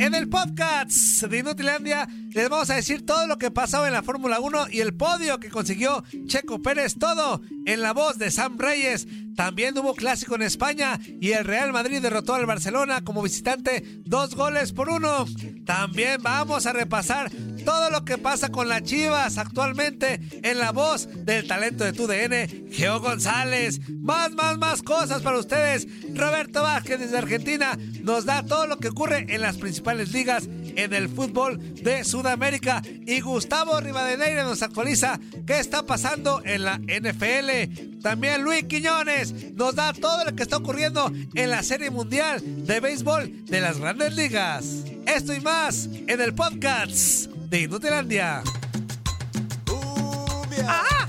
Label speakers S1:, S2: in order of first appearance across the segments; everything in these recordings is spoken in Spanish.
S1: En el podcast de Inutilandia les vamos a decir todo lo que pasaba en la Fórmula 1 y el podio que consiguió Checo Pérez, todo en la voz de Sam Reyes. También hubo clásico en España y el Real Madrid derrotó al Barcelona como visitante dos goles por uno. También vamos a repasar todo lo que pasa con las Chivas actualmente en la voz del talento de tu DN, Geo González. Más, más, más cosas para ustedes. Roberto Vázquez desde Argentina nos da todo lo que ocurre en las principales ligas en el fútbol de Sudamérica. Y Gustavo Rivadeneira nos actualiza qué está pasando en la NFL. También Luis Quiñones nos da todo lo que está ocurriendo en la Serie Mundial de Béisbol de las Grandes Ligas. Esto y más en el podcast de Inutilandia. ¡Ah! ¡Ah!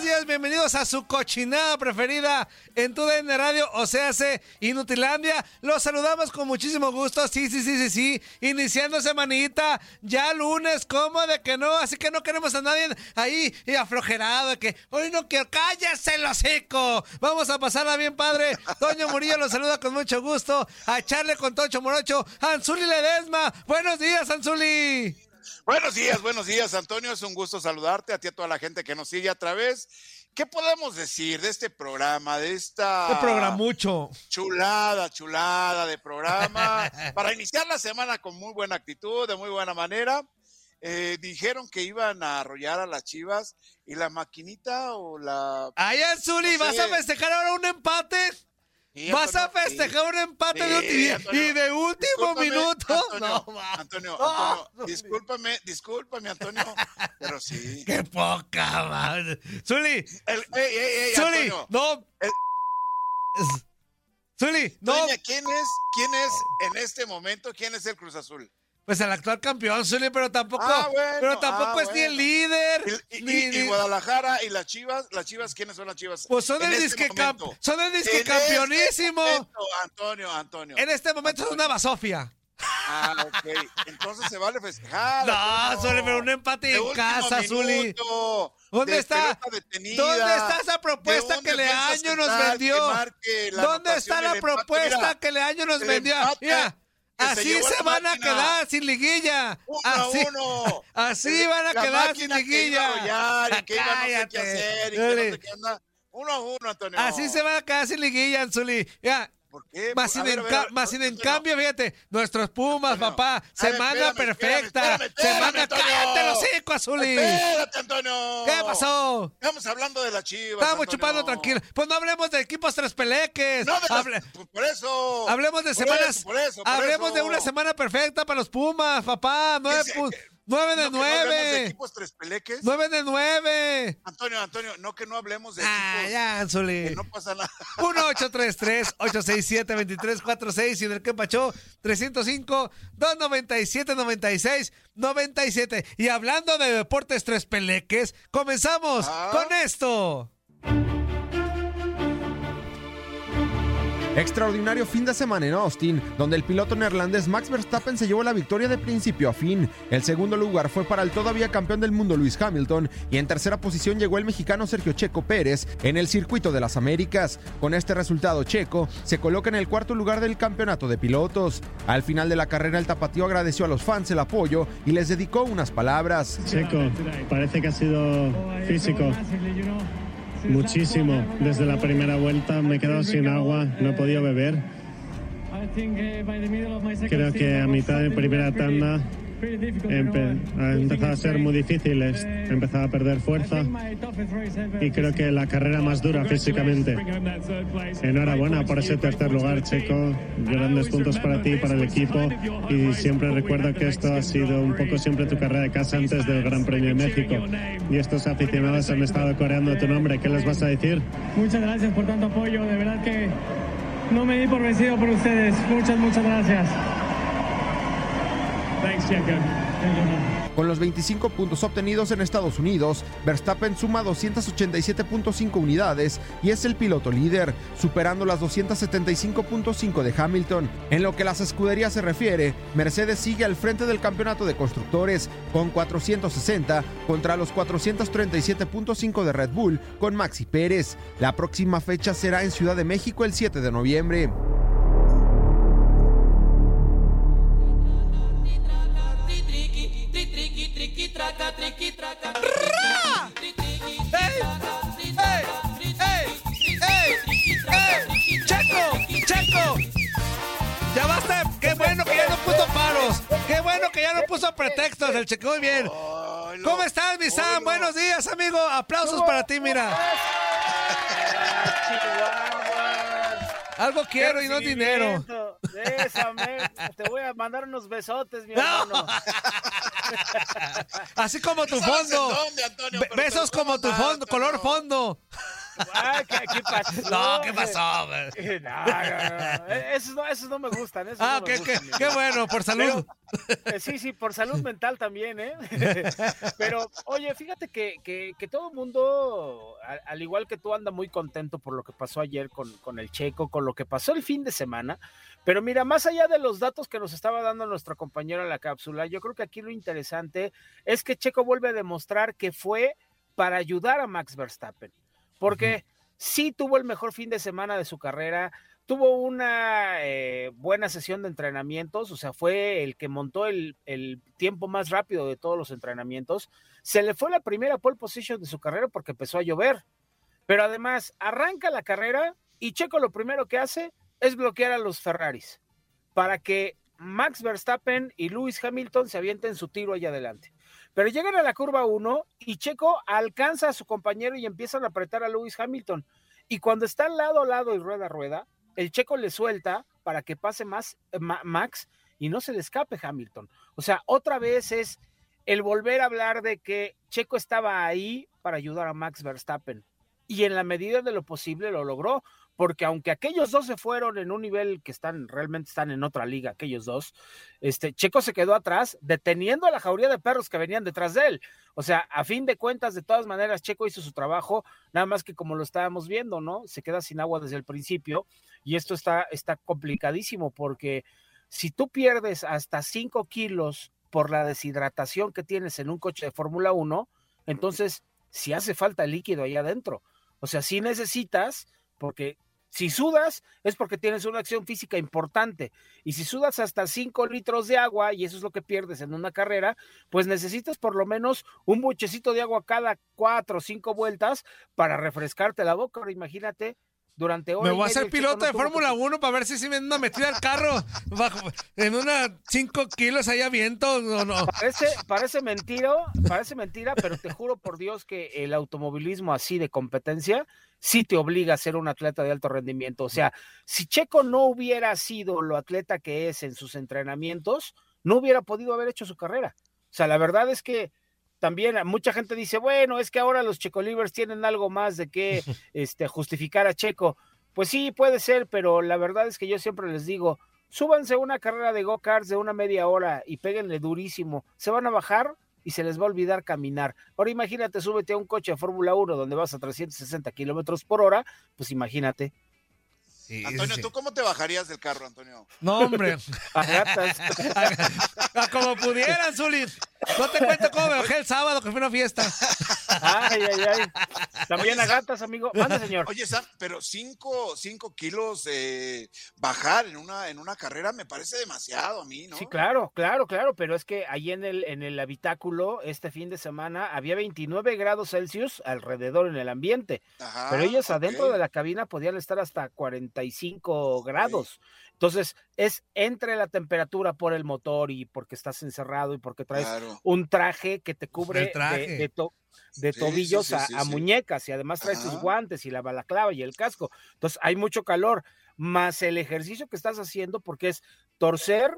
S1: Buenos días, bienvenidos a su cochinada preferida en tu DN Radio, o sea, hace Inutilandia. Los saludamos con muchísimo gusto, sí, sí, sí, sí, sí, iniciando semanita, ya lunes, ¿cómo de que no? Así que no queremos a nadie ahí y aflojerado, que hoy no quiero, cállese el hocico. Vamos a pasarla bien, padre. Toño Murillo los saluda con mucho gusto, a echarle con Tocho Morocho, Anzuli Ledesma. Buenos días, Anzuli.
S2: Buenos días, buenos días, Antonio. Es un gusto saludarte a ti y a toda la gente que nos sigue a través. ¿Qué podemos decir de este programa, de esta
S1: Te programucho.
S2: chulada, chulada de programa? Para iniciar la semana con muy buena actitud, de muy buena manera. Eh, dijeron que iban a arrollar a las chivas y la maquinita o la.
S1: Ay, Anzuli,
S2: No
S1: ¿vas a festejar ahora un empate?
S2: Sí,
S1: ¿Vas a
S2: Antonio,
S1: festejar un empate de
S2: Antonio.
S1: y de último minuto?
S2: Antonio,
S1: no, ma.
S2: Antonio,
S1: No,
S2: Antonio,
S1: no.
S2: discúlpame, discúlpame, Antonio, pero sí.
S1: ¡Qué poca madre! Zuli,
S2: El, ey, ey, ey,
S1: Zuli,
S2: Antonio.
S1: no.
S2: El-
S1: Zuli, no.
S2: Doña, ¿quién es, quién es en este momento, quién es el Cruz Azul?
S1: Pues el actual campeón, Zuli, pero tampoco,
S2: Ah, bueno,
S1: pero tampoco
S2: ah,
S1: es ni el líder.
S2: Y, y-
S1: ni-
S2: y- y
S1: ni-
S2: Guadalajara y las Chivas, las Chivas, ¿quiénes son las Chivas?
S1: pues son
S2: En
S1: el
S2: este
S1: disque, camp-
S2: momento.
S1: son el disque
S2: En este momento, Antonio, Antonio.
S1: En este momento es una basofia.
S2: Ah, ok. Entonces se vale festejar.
S1: No. Zuli, pero un empate
S2: De
S1: en casa, Zuli. ¿Dónde
S2: de
S1: está?
S2: detenida,
S1: ¿Dónde está esa propuesta que Leaño nos vendió? ¿Dónde está la propuesta
S2: Mira,
S1: que Leaño nos vendió?
S2: empate
S1: Mira,
S2: se
S1: así se van a quedar sin liguilla.
S2: Uno a uno.
S1: así van a
S2: la
S1: quedar sin
S2: máquina que iba a
S1: liguilla.
S2: arrollar y que iba a no sé qué
S1: Cállate.
S2: hacer y que
S1: Dale.
S2: no sé qué anda. Uno a uno, Antonio.
S1: Así se van a quedar sin liguilla, Anzuli. Ya,
S2: ¿Por qué?
S1: Más sin,
S2: ver,
S1: en,
S2: ver,
S1: ca- más sin en cambio, fíjate, nuestros Pumas, papá,
S2: ver,
S1: semana
S2: espérame,
S1: perfecta.
S2: espérame, espérame,
S1: semana, cállate los hocico, Azuli.
S2: Espérate, Antonio.
S1: ¿Qué pasó?
S2: Estamos hablando de la Chivas.
S1: Estamos
S2: Antonio.
S1: chupando tranquilo. Pues no hablemos de equipos tres peleques.
S2: No,
S1: Hable-
S2: pues por eso.
S1: Hablemos de
S2: Por
S1: semanas.
S2: eso, por eso, por
S1: hablemos
S2: eso.
S1: de una semana perfecta para los Pumas, papá. Nueve,
S2: Ese-
S1: pu- nueve de
S2: No que no hablemos de equipos tres peleques.
S1: Nueve de nueve.
S2: Antonio, Antonio, no que no hablemos de
S1: Ah,
S2: equipos.
S1: ya, Anzuli.
S2: que no pasa nada.
S1: 1-833-867-2346 y en el que pachó 305-297-96-97. Y hablando de deportes tres peleques, comenzamos
S2: Ah.
S1: con esto.
S3: Extraordinario fin de semana en Austin, donde el piloto neerlandés Max Verstappen se llevó la victoria de principio a fin. El segundo lugar fue para el todavía campeón del mundo Luis Hamilton y en tercera posición llegó el mexicano Sergio Checo Pérez en el circuito de las Américas. Con este resultado Checo se coloca en el cuarto lugar del campeonato de pilotos. Al final de la carrera el tapatío agradeció a los fans el apoyo y les dedicó unas palabras.
S4: Checo, parece que ha sido físico muchísimo. Desde la primera vuelta me he quedado sin agua, no he podido beber. Creo que a mitad de primera tanda ha empezado a ser muy difícil, he empezado a perder fuerza y creo que la carrera más dura físicamente. Enhorabuena por ese tercer lugar, Checo. Grandes puntos para ti, para el equipo y siempre recuerdo que esto ha sido un poco siempre tu carrera de casa antes del Gran Premio de México. Y estos aficionados han estado coreando tu nombre. ¿Qué les vas a decir?
S5: Muchas gracias por tanto apoyo. De verdad que no me di por vencido por ustedes. Muchas, muchas gracias.
S3: Con los 25 puntos obtenidos en Estados Unidos, Verstappen suma 287.5 unidades y es el piloto líder, superando las 275.5 de Hamilton. En lo que las escuderías se refiere, Mercedes sigue al frente del campeonato de constructores con 460 contra los 437.5 de Red Bull con Maxi Pérez. La próxima fecha será en Ciudad de México el 7 de noviembre.
S1: ¡Checo! ¡Ya basta! ¡Qué bueno que ya no puso paros! ¡Qué bueno que ya no puso pretextos! El Checo, muy bien. ¿Cómo estás, mi Sam? Buenos días, amigo. Aplausos para ti, mira. Algo quiero y no dinero.
S6: Bésame. Te voy a mandar unos besotes, mi hermano.
S1: Así como tu fondo.
S2: dónde, Antonio?
S1: Besos como tu fondo, color fondo.
S6: ¿Qué, qué pasó?
S1: No, ¿qué pasó?
S6: Eh, No, no, no. Eh, Esos no, esos no me gustan. Esos
S1: Ah,
S6: no
S1: qué,
S6: gustan,
S1: bueno, por salud.
S6: Eh, sí, sí, por salud mental también, ¿eh? Pero, oye, fíjate que, que, que todo el mundo, al, al igual que tú, anda muy contento por lo que pasó ayer con, con el Checo, con lo que pasó el fin de semana. Pero mira, más allá de los datos que nos estaba dando nuestro compañero en la cápsula, yo creo que aquí lo interesante es que Checo vuelve a demostrar que fue para ayudar a Max Verstappen. Porque sí tuvo el mejor fin de semana de su carrera, tuvo una eh, buena sesión de entrenamientos, o sea, fue el que montó el, el, tiempo más rápido de todos los entrenamientos. Se le fue la primera pole position de su carrera porque empezó a llover. Pero además, arranca la carrera y Checo lo primero que hace es bloquear a los Ferraris para que Max Verstappen y Lewis Hamilton se avienten su tiro allá adelante. Pero llegan a la curva 1 y Checo alcanza a su compañero y empiezan a apretar a Lewis Hamilton. Y cuando está lado a lado y rueda a rueda, el Checo le suelta para que pase más Ma Max y no se le escape Hamilton. O sea, otra vez es el volver a hablar de que Checo estaba ahí para ayudar a Max Verstappen. Y en la medida de lo posible lo logró, porque aunque aquellos dos se fueron en un nivel que están, realmente están en otra liga, aquellos dos, este, Checo se quedó atrás, deteniendo a la jauría de perros que venían detrás de él. O sea, a fin de cuentas, de todas maneras, Checo hizo su trabajo, nada más que como lo estábamos viendo, ¿no? Se queda sin agua desde el principio, y esto está, está complicadísimo, porque si tú pierdes hasta 5 kilos por la deshidratación que tienes en un coche de Fórmula 1, entonces si hace falta líquido ahí adentro. O sea, si necesitas, porque si sudas es porque tienes una acción física importante. Y si sudas hasta 5 litros de agua, y eso es lo que pierdes en una carrera, pues necesitas por lo menos un buchecito de agua cada 4 o 5 vueltas para refrescarte la boca. Ahora imagínate durante
S1: Me voy a hacer piloto de Fórmula 1 para ver si se me anda metida al carro bajo, en una 5 kilos ahí a viento o no.
S6: Parece, parece mentira, parece mentira, pero te juro por Dios que el automovilismo así de competencia sí te obliga a ser un atleta de alto rendimiento. O sea, si Checo no hubiera sido lo atleta que es en sus entrenamientos, no hubiera podido haber hecho su carrera. O sea, la verdad es que también mucha gente dice, bueno, es que ahora los Checolivers tienen algo más de que este, justificar a Checo. Pues sí, puede ser, pero la verdad es que yo siempre les digo, súbanse una carrera de go-karts de una media hora y péguenle durísimo. Se van a bajar y se les va a olvidar caminar. Ahora imagínate, súbete a un coche de Fórmula 1 donde vas a 360 kilómetros por hora, pues imagínate.
S2: Antonio, ¿tú cómo te bajarías del carro, Antonio?
S1: No, hombre.
S6: A
S1: como pudieran, Zuli. No te cuento cómo me bajé el sábado, que fue una fiesta.
S6: Ay, ay, ay. También a gatas, amigo. Mande, señor.
S2: Oye, Sam, pero cinco, cinco kilos eh, bajar en una, en una carrera me parece demasiado a mí, ¿no?
S6: Sí, claro, claro, claro, pero es que ahí en el, en el habitáculo, este fin de semana, había 29 grados Celsius alrededor en el ambiente.
S2: Ajá,
S6: pero ellos adentro de la cabina podían estar hasta 45 grados. Entonces, es entre la temperatura por el motor y porque estás encerrado y porque traes
S2: Claro.
S6: un traje que te cubre
S1: El traje.
S6: de, de to- de
S2: Sí,
S6: tobillos
S2: sí, sí,
S6: a,
S2: sí,
S6: a
S2: sí.
S6: muñecas y además traes tus guantes y la balaclava y el casco. Entonces, hay mucho calor, más el ejercicio que estás haciendo porque es torcer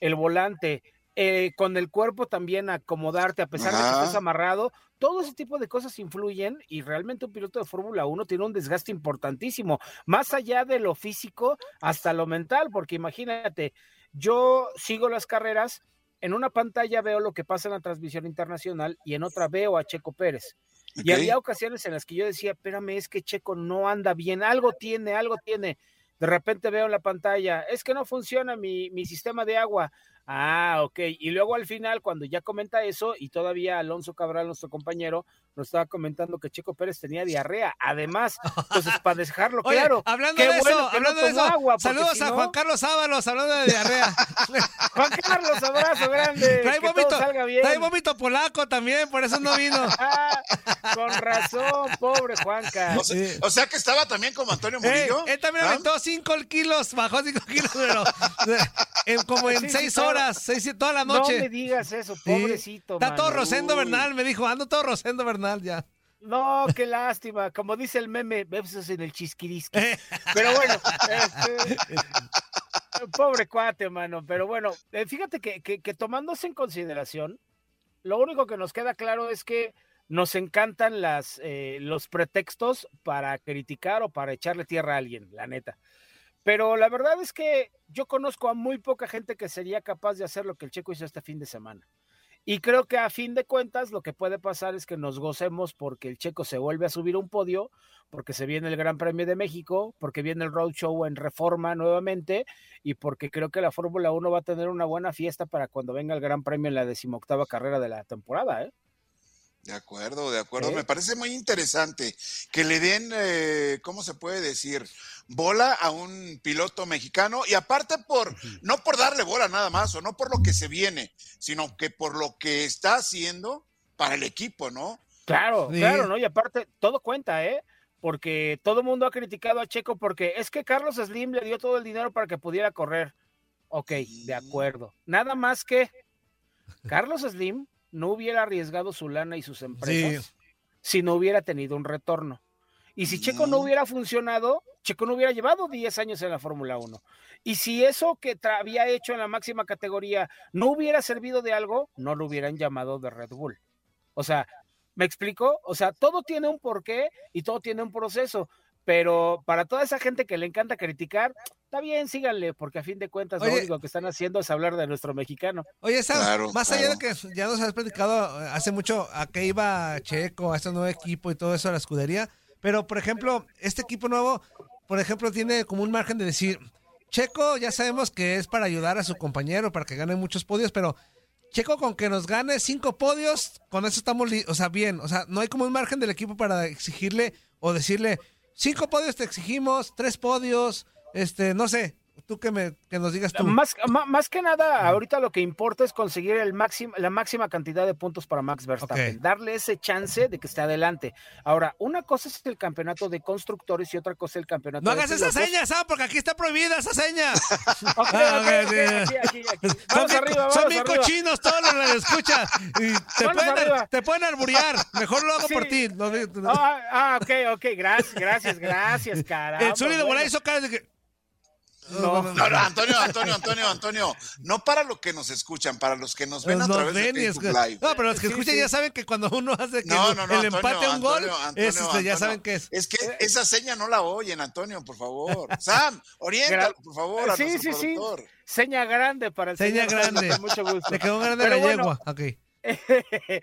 S6: el volante, eh, con el cuerpo también acomodarte, a pesar de que
S2: Ajá.
S6: estés amarrado, todo ese tipo de cosas influyen y realmente un piloto de Fórmula 1 tiene un desgaste importantísimo, más allá de lo físico hasta lo mental, porque imagínate, yo sigo las carreras, en una pantalla veo lo que pasa en la transmisión internacional y en otra veo a Checo Pérez. Y había ocasiones en las que yo decía, espérame, es que Checo no anda bien, algo tiene, algo tiene. De repente veo en la pantalla, es que no funciona mi, mi sistema de agua. Ah, ok. Y luego al final, cuando ya comenta eso, y todavía Alonso Cabral, nuestro compañero, nos estaba comentando que Checo Pérez tenía diarrea. Además, entonces, para dejarlo
S1: Oye,
S6: claro.
S1: hablando
S6: qué
S1: de eso,
S6: bueno no
S1: hablando de eso,
S6: agua,
S1: saludos
S6: si
S1: a
S6: no-
S1: Juan Carlos Ábalos, hablando de diarrea.
S6: Juan Carlos, abrazo grande.
S1: Trae
S6: que
S1: vómito,
S6: todo salga bien.
S1: trae vómito polaco también, por eso no vino.
S6: Ah, con razón, pobre Juanca.
S2: O sea, o sea que estaba también como Antonio
S1: Eh,
S2: Murillo.
S1: él también
S2: ¿Ah?
S1: aventó 5 kilos, bajó 5 kilos, pero en- como en
S6: Sí, sí,
S1: 6
S6: todo-
S1: horas, seis, toda la
S6: No
S1: noche.
S6: me digas eso,
S1: Sí.
S6: pobrecito.
S1: Está todo. Rosendo
S6: Uy.
S1: Bernal, me dijo, ando todo Rosendo Bernal ya.
S6: No, qué lástima. Como dice el meme, besos en el chisquirisqui. Pero bueno, este, pobre cuate, mano. Pero bueno, eh, fíjate que, que, que tomándose en consideración, lo único que nos queda claro es que nos encantan las, eh, los pretextos para criticar o para echarle tierra a alguien, la neta. Pero la verdad es que yo conozco a muy poca gente que sería capaz de hacer lo que el Checo hizo este fin de semana. Y creo que a fin de cuentas lo que puede pasar es que nos gocemos porque el Checo se vuelve a subir un podio, porque se viene el Gran Premio de México, porque viene el Road Show en reforma nuevamente y porque creo que la Fórmula 1 va a tener una buena fiesta para cuando venga el Gran Premio en la decimoctava carrera de la temporada. ¿eh?
S2: De acuerdo, de acuerdo.
S6: ¿Eh?
S2: Me parece muy interesante que le den, eh, ¿cómo se puede decir? Bola a un piloto mexicano y aparte por, no por darle bola nada más o no por lo que se viene, sino que por lo que está haciendo para el equipo, ¿no?
S6: Claro,
S1: Sí.
S6: claro, ¿no? Y aparte, todo cuenta, ¿eh? Porque todo el mundo ha criticado a Checo porque es que Carlos Slim le dio todo el dinero para que pudiera correr. Ok, de acuerdo. Nada más que Carlos Slim no hubiera arriesgado su lana y sus empresas si no hubiera tenido un retorno. Y si Checo no hubiera funcionado, Checo no hubiera llevado 10 años en la Fórmula 1. Y si eso que había hecho en la máxima categoría no hubiera servido de algo, no lo hubieran llamado de Red Bull. O sea, ¿me explico? O sea, todo tiene un porqué y todo tiene un proceso. Pero para toda esa gente que le encanta criticar, está bien, síganle, porque a fin de cuentas lo único que están haciendo es hablar de nuestro mexicano.
S1: Oye,
S2: Claro,
S1: más allá de que ya nos has platicado eh, hace mucho a qué iba Checo, a este nuevo equipo y todo eso, a la escudería, pero por ejemplo, este equipo nuevo, por ejemplo, tiene como un margen de decir, Checo ya sabemos que es para ayudar a su compañero, para que gane muchos podios, pero Checo con que nos gane cinco podios, con eso estamos, o sea, bien, o sea, no hay como un margen del equipo para exigirle o decirle, cinco podios te exigimos, tres podios, este, no sé, tú que, me, que nos digas tú.
S6: Más, más que nada, ahorita lo que importa es conseguir el máximo, la máxima cantidad de puntos para Max Verstappen, darle ese chance de que esté adelante. Ahora, una cosa es el campeonato de constructores y otra cosa es el campeonato
S1: No
S6: de
S1: hagas esa
S6: pilotos.
S1: seña, Sam, porque aquí está prohibida esa seña. Ah. Son bien, cochinos todos los que escuchan. Y te,
S6: Vamos
S1: pueden,
S6: arriba.
S1: te pueden alburear. Mejor lo hago
S6: Sí.
S1: por ti. No, no.
S6: Ah, ah, ok, ok, gracias, gracias, gracias, caramba.
S1: el Zuli de
S6: bueno.
S1: Hizo cara de que.
S6: No.
S2: No, no, Antonio, Antonio, Antonio, Antonio, no para los que nos escuchan, para los que nos ven
S1: Nos
S2: a través
S1: ven
S2: de Facebook Live.
S1: No, pero los que
S6: Sí,
S1: escuchan
S6: sí.
S1: ya saben que cuando uno hace que
S2: No,
S1: el,
S2: no, no,
S1: el
S2: Antonio,
S1: empate a un gol,
S2: Antonio,
S1: es,
S2: Antonio,
S1: este, ya saben que es.
S2: Es que esa seña no la oyen, Antonio, por favor. Sam, oriéntalo, por favor, a
S6: Sí,
S2: nuestro
S6: sí, sí.
S2: productor.
S6: Seña grande para el
S1: Seña
S6: señor
S1: grande.
S6: Con mucho gusto.
S1: Le quedó grande
S6: Pero
S1: la
S6: bueno,
S1: yegua. Ok.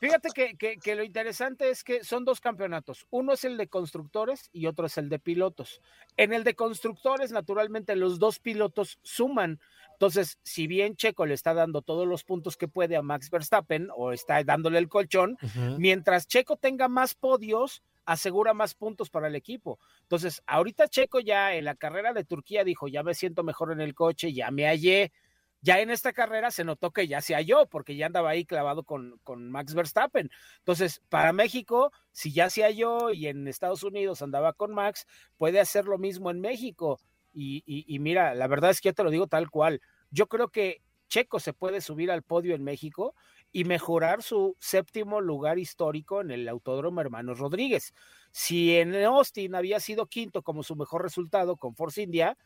S6: Fíjate que, que, que, lo interesante es que son dos campeonatos. Uno es el de constructores y otro es el de pilotos. En el de constructores, naturalmente, los dos pilotos suman. Entonces, si bien Checo le está dando todos los puntos que puede a Max Verstappen o está dándole el colchón, uh -huh. mientras Checo tenga más podios, asegura más puntos para el equipo. Entonces, ahorita Checo ya en la carrera de Turquía dijo, ya me siento mejor en el coche, ya me hallé. Ya en esta carrera se notó que ya se halló, porque ya andaba ahí clavado con, con Max Verstappen. Entonces, para México, si ya se halló y en Estados Unidos andaba con Max, puede hacer lo mismo en México. Y, mira, la verdad es que yo te lo digo tal cual. Yo creo que Checo se puede subir al podio en México y mejorar su séptimo lugar histórico en el Autódromo Hermanos Rodríguez. Si en Austin había sido quinto como su mejor resultado con Force India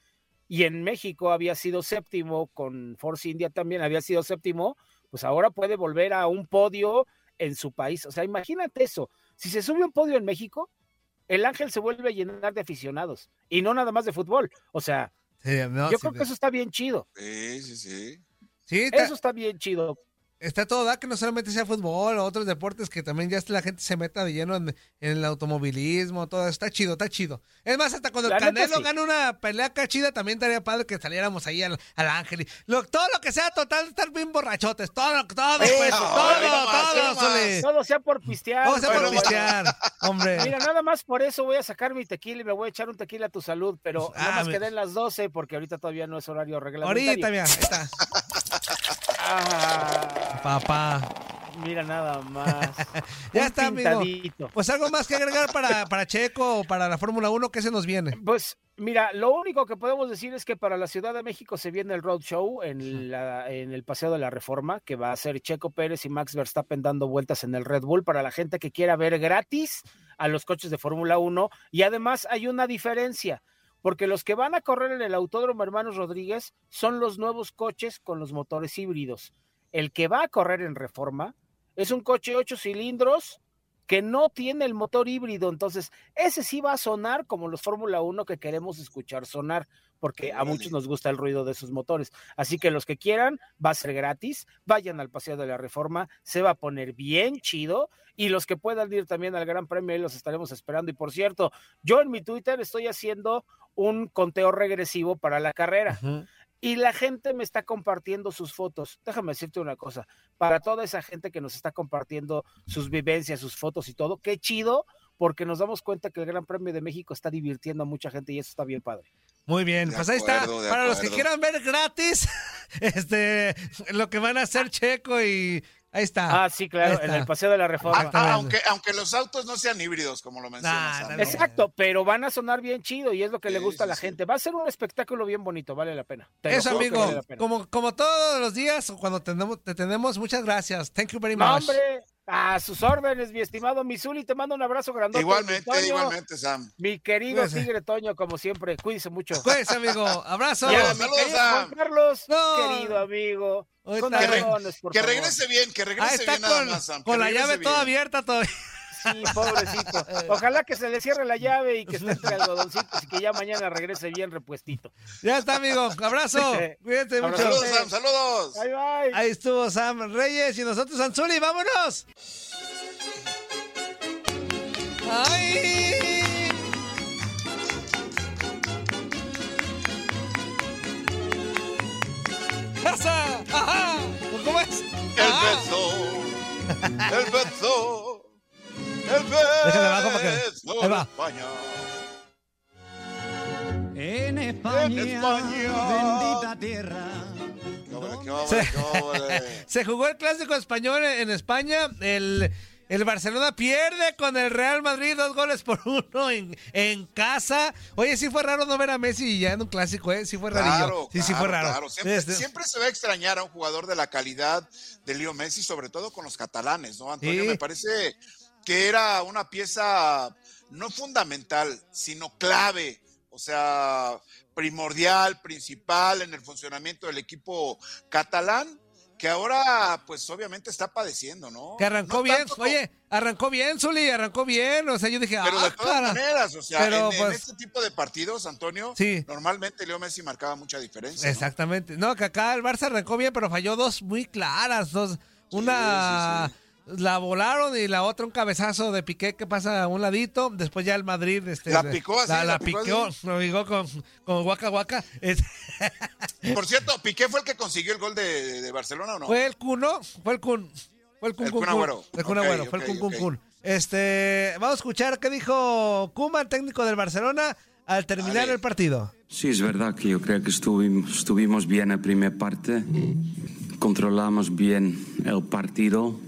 S6: y en México había sido séptimo con Force India también había sido séptimo, pues ahora puede volver a un podio en su país. O sea, imagínate eso. Si se sube un podio en México, el Ángel se vuelve a llenar de aficionados y no nada más de fútbol. O sea,
S1: Sí, no,
S6: yo
S1: sí,
S6: creo que eso está bien chido.
S2: Sí, sí, sí.
S1: Sí, está,
S6: Eso está bien chido.
S1: Está todo da que no solamente sea fútbol o otros deportes que también ya la gente se meta de lleno en, en el automovilismo, todo eso. Está chido, está chido. Es más, hasta cuando
S6: La
S1: el Canelo
S6: sí.
S1: gana una pelea acá chida, también estaría padre que saliéramos ahí al, al Ángel. Y lo- todo lo que sea total, estar bien borrachotes. Todo, todo, pues,
S2: no,
S1: todo, todo,
S2: nomás.
S1: Zuli.
S6: Todo sea por pistear.
S1: Todo sea por
S6: Bueno,
S1: pistear, hombre.
S6: Mira, nada más por eso voy a sacar mi tequila y me voy a echar un tequila a tu salud, pero
S1: Ah,
S6: nada más
S1: me-
S6: quedé en las 12 porque ahorita todavía no es horario reglamentario.
S1: Ahorita, mira, ahí está.
S6: Ah,
S1: Papá.
S6: mira nada más.
S1: Ya
S6: Un
S1: está, amigo.
S6: pintadito.
S1: Pues algo más que agregar para, para Checo o para la Fórmula 1, ¿qué se nos viene?
S6: Pues mira, lo único que podemos decir es que para la Ciudad de México se viene el Road Show en, la, en el Paseo de la Reforma, que va a ser Checo Pérez y Max Verstappen dando vueltas en el Red Bull para la gente que quiera ver gratis a los coches de Fórmula 1. Y además hay una diferencia, porque los que van a correr en el Autódromo Hermanos Rodríguez son los nuevos coches con los motores híbridos. El que va a correr en Reforma es un coche ocho cilindros que no tiene el motor híbrido, entonces ese sí va a sonar como los Fórmula 1 que queremos escuchar sonar, porque a muchos nos gusta el ruido de sus motores. Así que los que quieran, va a ser gratis, vayan al Paseo de la Reforma, se va a poner bien chido, y los que puedan ir también al Gran Premio, ahí los estaremos esperando. Y por cierto, yo en mi Twitter estoy haciendo un conteo regresivo para la carrera y la gente me está compartiendo sus fotos. Déjame decirte una cosa, para toda esa gente que nos está compartiendo sus vivencias, sus fotos y todo, qué chido, porque nos damos cuenta que el Gran Premio de México está divirtiendo a mucha gente y eso está bien padre.
S1: Muy bien,
S2: De
S1: pues ahí está.
S2: acuerdo,
S1: Para los que quieran ver gratis, este, lo que van a hacer Checo y ahí está.
S6: Ah, sí, claro, en el Paseo de la Reforma.
S2: Ah, aunque, aunque los autos no sean híbridos, como lo mencionas.
S1: Nah.
S6: Exacto, pero van a sonar bien chido y es lo que le
S2: Sí,
S6: gusta a la
S2: sí.
S6: gente. Va a ser un espectáculo bien bonito, vale la pena. Te
S1: Eso, amigo,
S6: vale la pena.
S1: como, como todos los días, cuando tenemos, te tenemos, muchas gracias. Thank you very
S6: No,
S1: much.
S6: hombre, a sus órdenes, mi estimado Misuli, te mando un abrazo grandote.
S2: Igualmente,
S6: Toño.
S2: igualmente, Sam.
S6: Mi querido
S1: Cuídese.
S6: Tigre Toño, como siempre, cuídese mucho.
S1: Cuídese, amigo. Abrazo.
S6: Y a
S2: Saludos,
S6: mi
S2: saludos,
S6: querido
S2: Sam.
S6: Juan Carlos,
S1: No.
S6: querido amigo. Con
S1: Que re-
S6: razones, por
S2: Que
S6: favor.
S2: regrese bien, que regrese
S1: está
S2: bien nada
S1: con,
S2: más, Sam.
S1: con la
S2: regrese
S1: llave
S2: bien.
S1: toda abierta todavía.
S6: Sí, pobrecito. Ojalá que se le cierre la llave y que esté entre algodoncitos y que ya mañana regrese bien repuestito.
S1: Ya está, amigo. Abrazo. Cuídate mucho.
S2: Saludos, Sam, saludos.
S6: Bye, bye.
S1: Ahí estuvo Sam Reyes y nosotros Anzuli, vámonos. ¡Ay! ¡Esa! ¡Ajá! ¿Cómo es?
S2: El beso, el beso, el beso.
S1: Déjame abajo para que- ahí va.
S2: España.
S7: En
S2: En
S7: España,
S2: España.
S7: bendita tierra.
S2: Qué óvole, qué
S1: Se-
S2: qué óvole.
S1: Se jugó el clásico español en España. El, el Barcelona pierde con el Real Madrid dos goles por uno en, en casa. Oye, sí fue raro no ver a Messi ya en un clásico, ¿eh? Sí fue rarillo.
S2: Claro,
S1: sí, sí fue raro.
S2: claro. Siempre,
S1: Este-
S2: siempre se va a extrañar a un jugador de la calidad de Leo Messi, sobre todo con los catalanes, ¿no, Antonio?
S1: Sí.
S2: Me parece que era una pieza no fundamental, sino clave, o sea, primordial, principal en el funcionamiento del equipo catalán, que ahora, pues obviamente está padeciendo, ¿no?
S1: Que arrancó
S2: No
S1: bien,
S2: tanto
S1: oye, arrancó bien, Zuli, arrancó bien. O sea, yo dije,
S2: Pero
S1: ah,
S2: de todas
S1: cara.
S2: maneras, o sea,
S1: Pero,
S2: en, en
S1: pues,
S2: este tipo de partidos, Antonio,
S1: Sí.
S2: normalmente Leo Messi marcaba mucha diferencia.
S1: Exactamente. No, que acá el Barça arrancó bien, pero falló dos muy claras. Dos, Una la volaron y la otra un cabezazo de Piqué que pasa a un ladito. Después ya el Madrid este,
S2: La picó así,
S1: la,
S2: la
S1: la
S2: picó
S1: lo picó con, con guaca guaca. Es-
S2: Por cierto, Piqué fue el que consiguió el gol de, de Barcelona o no?
S1: Fue el Kun, ¿no? Fue el Kun. Fue el Kun
S2: El
S1: Kun.
S2: Agüero.
S1: El Kun Agüero, fue el Kun Kun
S2: ok.
S1: Kun. Este, vamos a escuchar qué dijo Kuma, el técnico del Barcelona, al terminar el partido.
S7: Sí, es verdad que yo creo que estuvimos, estuvimos bien en la primera parte, controlamos bien el partido.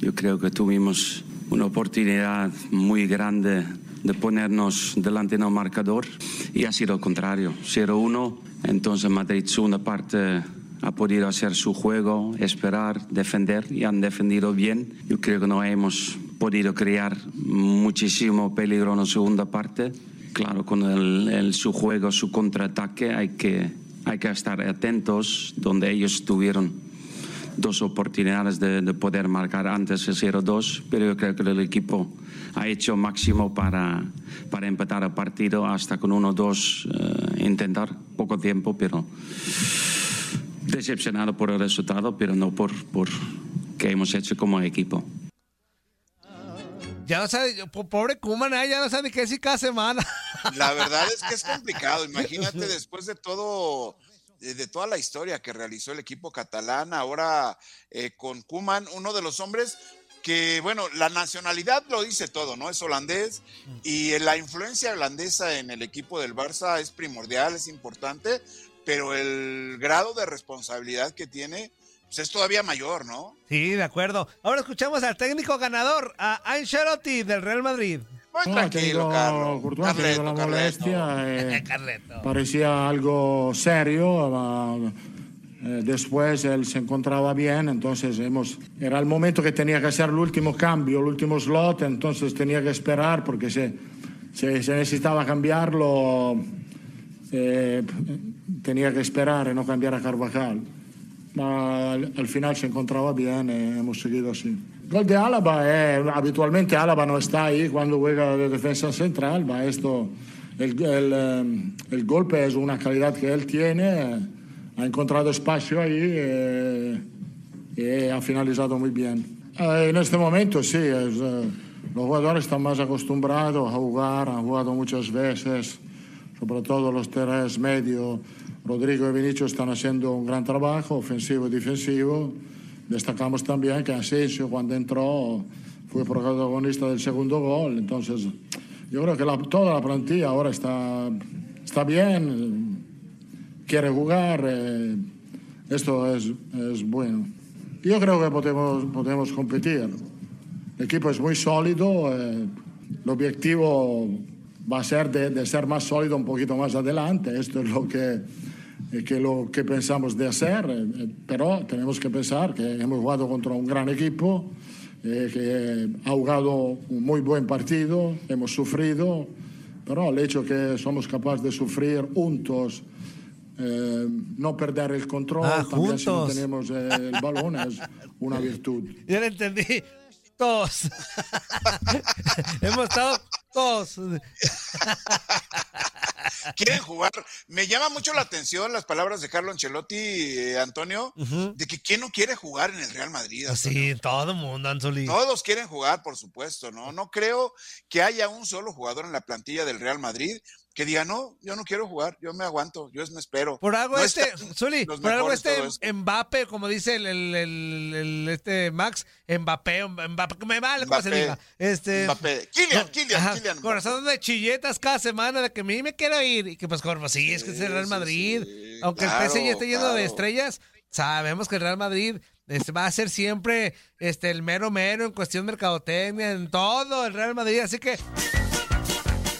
S7: Yo creo que tuvimos una oportunidad muy grande de ponernos delante del marcador y ha sido el contrario, 0-1. Entonces Madrid segunda parte ha podido hacer su juego, esperar, defender y han defendido bien. Yo creo que no hemos podido crear muchísimo peligro en la segunda parte. Claro, con el, el- su juego, su contraataque, hay que, hay que estar atentos donde ellos tuvieron dos oportunidades de, de poder marcar antes el 0-2, pero yo creo que el equipo ha hecho máximo para, para empatar el partido hasta con 1-2 eh, intentar poco tiempo, pero decepcionado por el resultado, pero no por, por que hemos hecho como equipo.
S1: Ya no sabe, po- pobre Kuman, ¿eh? ya no sabe ni qué decir cada semana.
S2: La verdad es que es complicado. Imagínate después de todo, de, de toda la historia que realizó el equipo catalán, ahora eh, con Kuman, uno de los hombres que, bueno, la nacionalidad lo dice todo, ¿no? Es holandés y la influencia holandesa en el equipo del Barça es primordial, es importante, pero el grado de responsabilidad que tiene pues, es todavía mayor, ¿no?
S1: Sí, de acuerdo. Ahora escuchamos al técnico ganador, a Ancelotti del Real Madrid.
S2: Muy
S4: No,
S2: tranquilo,
S4: digo,
S2: Carlos.
S4: Courtois, digo la
S2: Carleto,
S4: molestia. eh,
S1: Carleto.
S4: parecía algo serio. eh, después él se encontraba bien, entonces hemos, era el momento que tenía que hacer el último cambio, el último slot, entonces tenía que esperar porque se, se, se necesitaba cambiarlo, eh, tenía que esperar y no cambiar a Carvajal. Al, al final se encontraba bien y hemos seguido así. Gol de Álava, eh, habitualmente Álava no está ahí cuando juega de defensa central, ma esto, el, el, eh, el golpe es una calidad que él tiene, eh, ha encontrado espacio ahí eh, y ha finalizado muy bien. Eh, en este momento sí, es, eh, los jugadores están más acostumbrados a jugar, han jugado muchas veces, sobre todo los tres medios. Rodrigo y Vinicius están haciendo un gran trabajo, ofensivo y defensivo. Destacamos también que Asensio cuando entró fue protagonista del segundo gol. Entonces, yo creo que la- toda la plantilla ahora está, está bien, quiere jugar. eh, esto es, es bueno. Yo creo que podemos, podemos competir. El equipo es muy sólido. eh, el objetivo va a ser de, de ser más sólido un poquito más adelante. Esto es lo que, que lo que pensamos de hacer. eh, eh, pero tenemos que pensar que hemos jugado contra un gran equipo, eh, que ha jugado un muy buen partido, hemos sufrido, pero el hecho que somos capaces de sufrir juntos, eh, no perder el control,
S1: Ah,
S4: también si no
S1: juntos.
S4: tenemos eh, el balón, es una virtud.
S1: Ya lo entendí. Todos. Hemos estado todos.
S2: quieren jugar. Me llama mucho la atención las palabras de Carlo Ancelotti, eh, Antonio, de que quién no quiere jugar en el Real Madrid.
S1: Sí, todo el mundo, Anzuli.
S2: Todos quieren jugar, por supuesto, ¿no? No creo que haya un solo jugador en la plantilla del Real Madrid que diga, no, yo no quiero jugar, yo me aguanto, yo me espero.
S1: Por algo
S2: No
S1: este, Zuli, por algo este. Mbappe, como dice el, el- el- el- este Max, Mbappé, Mbappé, me vale cómo se
S2: Mbappé,
S1: diga. Este,
S2: Mbappé. Kylian,
S1: no,
S2: Kylian,
S1: ajá,
S2: Kylian Mbappé.
S1: Corazón de chilletas cada semana de que a mí me quiero ir. Y que pues, como sí, es que es el Real Madrid. Aunque
S2: claro,
S1: el PSG esté lleno de estrellas, sabemos que el Real Madrid este, va a ser siempre este, el mero mero en cuestión de mercadotecnia, en todo el Real Madrid. Así que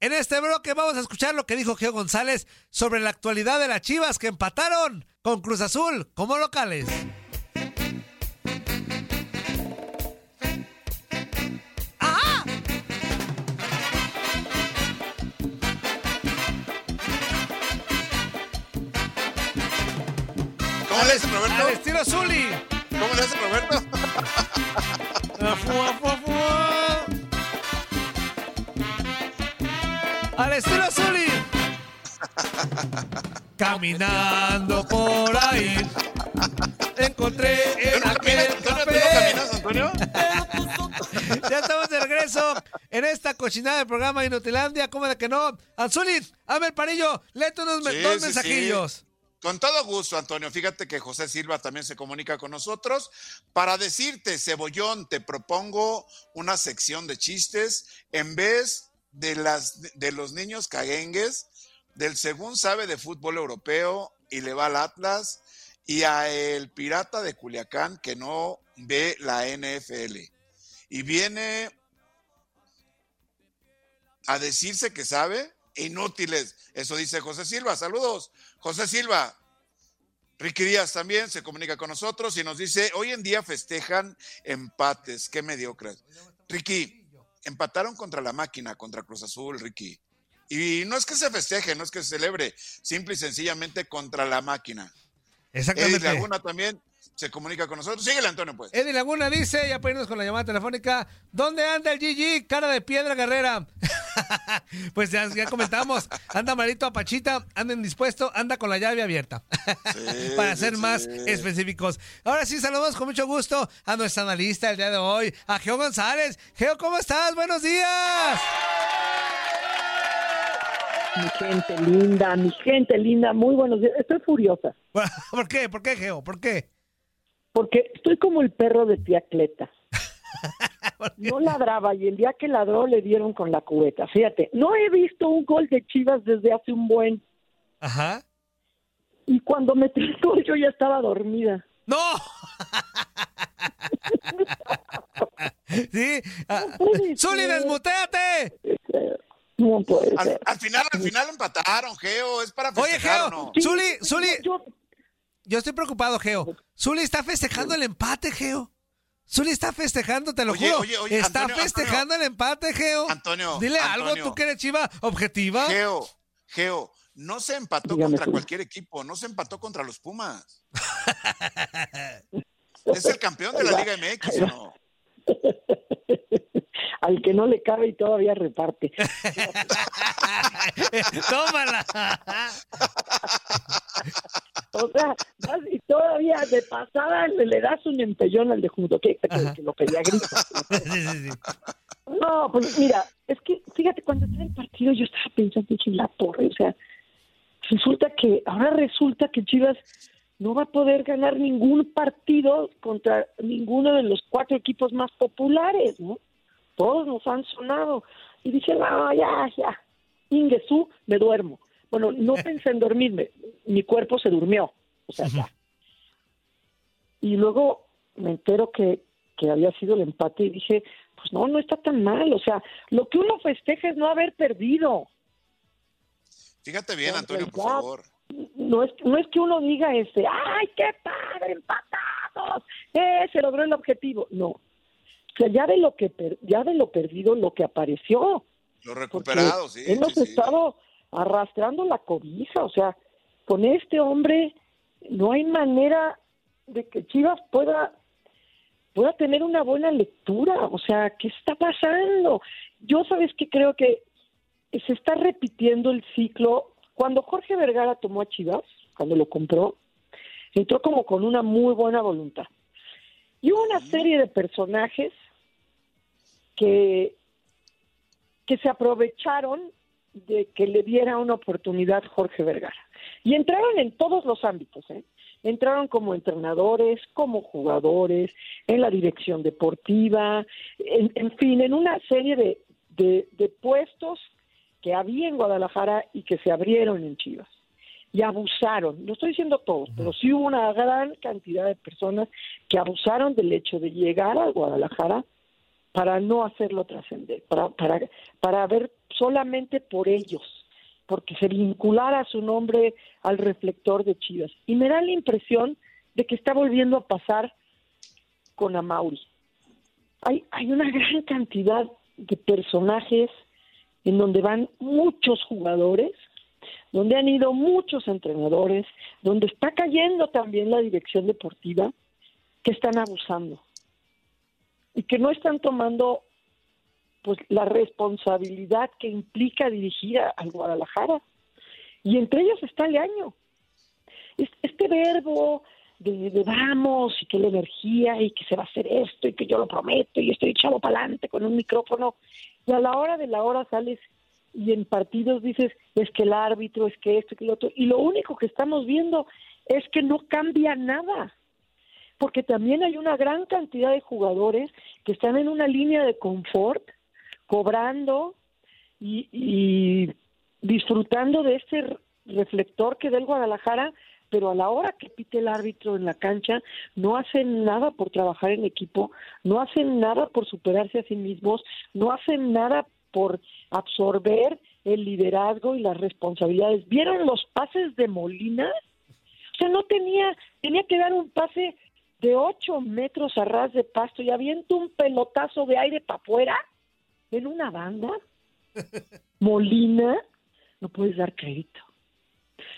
S1: En este bloque vamos a escuchar lo que dijo Geo González sobre la actualidad de las Chivas que empataron con Cruz Azul como locales.
S2: ¿Cómo le hace Roberto?
S1: Al estilo Zuli.
S2: ¿Cómo le hace Roberto?
S1: Caminando por ahí. Encontré en aquel
S2: Antonio, ¿tú
S1: café.
S2: Antonio?
S1: Ya estamos de regreso en esta cochinada del programa Inutilandia. ¿Cómo de que no? Anzuli, hazme el parillo. Léete unos
S2: Sí,
S1: dos
S2: sí, sí.
S1: mensajillos.
S2: Con todo gusto, Antonio. Fíjate que José Silva también se comunica con nosotros para decirte, Cebollón, te propongo una sección de chistes en vez de, las, de los niños caguengues, del según sabe de fútbol europeo y le va al Atlas, y a el pirata de Culiacán que no ve la NFL. Y viene a decirse que sabe, inútiles. Eso dice José Silva. Saludos, José Silva. Ricky Díaz también se comunica con nosotros y nos dice, hoy en día festejan empates, qué mediocres. Ricky, empataron contra la máquina, contra Cruz Azul, Ricky. Y no es que se festeje, no es que se celebre, simple y sencillamente contra la máquina. Eddie
S1: Exactamente.
S2: Laguna también se comunica con nosotros. Síguele, Antonio, pues.
S1: Eddie Laguna dice, ya ponemos con la llamada telefónica, ¿dónde anda el GG? Cara de piedra guerrera. pues ya, ya comentamos, anda malito a Pachita, anda indispuesto, anda con la llave abierta. Para ser
S2: sí,
S1: más específicos. Ahora sí, saludamos con mucho gusto a nuestra analista el día de hoy, a Geo González. Geo, ¿cómo estás? Buenos días.
S8: Mi gente linda, mi gente linda, muy buenos días. Estoy furiosa
S1: ¿Por qué? ¿Por qué, Geo? ¿Por qué?
S8: porque estoy como el perro de tía Cleta. No ladraba y el día que ladró le dieron con la cubeta. Fíjate, no he visto un gol de Chivas desde hace un buen.
S1: Ajá.
S8: Y cuando me trató yo ya estaba dormida.
S1: ¡No! sí. ah,
S8: puede
S1: ¡Zuli, desmuteate!
S8: No puede
S2: Al,
S8: ser.
S2: al final, al final empataron, Geo. Es para
S1: Oye,
S2: festejar,
S1: Geo,
S2: ¿o no?
S1: Zuli, Zuli,
S8: Yo,
S1: yo estoy preocupado, Geo. Zuli está festejando el empate, Geo. Zuli está festejando, te lo
S2: Oye,
S1: juro.
S2: oye, oye,
S1: está
S2: Antonio,
S1: festejando el empate, Geo.
S2: Antonio,
S1: Dile algo, tú que eres chiva objetiva.
S2: Geo, Geo, no se empató
S8: Dígame,
S2: contra cualquier equipo, no se empató contra los Pumas. es el campeón de la Liga MX, ¿o no?
S8: al que no le cabe y todavía reparte.
S1: Tómala.
S8: O sea, vas y todavía de pasada le, le das un empellón al de junto, que, que- que lo pedía grito.
S1: Sí, sí, sí.
S8: No, pues mira, es que fíjate, cuando estaba el partido yo estaba pensando en la torre, o sea, resulta que, ahora resulta que Chivas no va a poder ganar ningún partido contra ninguno de los cuatro equipos más populares, ¿no? Todos nos han sonado. Y dije, no, ya, ya, Ingesú, me duermo. Bueno, no pensé en dormirme, mi cuerpo se durmió, o sea, ya. Y luego me entero que, que había sido el empate y dije, pues no, no está tan mal, o sea, lo que uno festeja es no haber perdido.
S2: Fíjate bien,
S8: En
S2: Antonio, por favor.
S8: No es, no es que uno diga este, ay, qué padre, empatados, eh, se logró el objetivo. No, o sea, ya de lo que per- ya de lo perdido, lo que apareció.
S2: Los
S8: Porque
S2: recuperados, sí.
S8: hemos
S2: sí, sí.
S8: estado arrastrando la cobija, o sea, con este hombre no hay manera de que Chivas pueda pueda tener una buena lectura, o sea, ¿qué está pasando? Yo sabes que creo que se está repitiendo el ciclo. Cuando Jorge Vergara tomó a Chivas, cuando lo compró, entró como con una muy buena voluntad. Y hubo una serie de personajes que, que se aprovecharon de que le diera una oportunidad Jorge Vergara. Y entraron en todos los ámbitos, ¿eh? Entraron como entrenadores, como jugadores, en la dirección deportiva, en, en fin, en una serie de, de, de puestos que había en Guadalajara y que se abrieron en Chivas. Y abusaron, no estoy diciendo todos, pero sí hubo una gran cantidad de personas que abusaron del hecho de llegar a Guadalajara para no hacerlo trascender, para, para, para ver solamente por ellos, porque se vinculara su nombre al reflector de Chivas. Y me da la impresión de que está volviendo a pasar con Amauri. Hay, hay una gran cantidad de personajes en donde van muchos jugadores, donde han ido muchos entrenadores, donde está cayendo también la dirección deportiva, que están abusando y que no están tomando pues la responsabilidad que implica dirigir al Guadalajara. Y entre ellos está el año. Este verbo de, vamos y que la energía y que se va a hacer esto y que yo lo prometo y estoy echado para adelante con un micrófono. Y a la hora de la hora sales y en partidos dices es que el árbitro, es que esto, que lo otro y lo único que estamos viendo es que no cambia nada. Porque también hay una gran cantidad de jugadores que están en una línea de confort, cobrando y, disfrutando de este reflector que da el Guadalajara, pero a la hora que pite el árbitro en la cancha, no hacen nada por trabajar en equipo, no hacen nada por superarse a sí mismos, no hacen nada por absorber el liderazgo y las responsabilidades. ¿Vieron los pases de Molina? O sea, no tenía, tenía que dar un pase de ocho metros a ras de pasto y avienta un pelotazo de aire para afuera en una banda. Molina, no puedes dar crédito.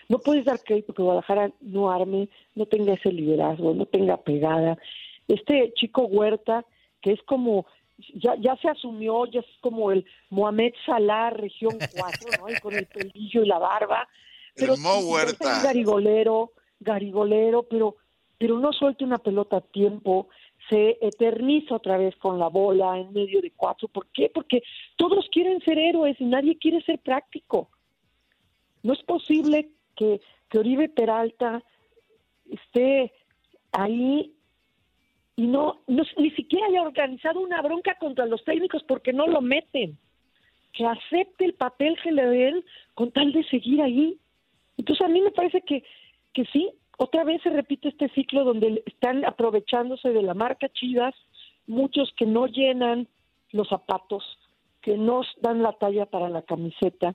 S8: No puedes dar crédito que Guadalajara no arme, no tenga ese liderazgo, no tenga pegada. Este chico Huerta, que es como, ya, ya se asumió, ya es como el Mohamed Salah, región 4, ¿no? Y con el pelillo y la barba.
S2: El Mo Huerta.
S8: Es garigolero, garigolero, pero, pero no suelta una pelota a tiempo, se eterniza otra vez con la bola en medio de cuatro. ¿Por qué? Porque todos quieren ser héroes y nadie quiere ser práctico. No es posible que, que Oribe Peralta esté ahí y no, no ni siquiera haya organizado una bronca contra los técnicos porque no lo meten. Que acepte el papel que le den con tal de seguir ahí. Entonces a mí me parece que, que sí, otra vez se repite este ciclo donde están aprovechándose de la marca Chivas, muchos que no llenan los zapatos, que no dan la talla para la camiseta.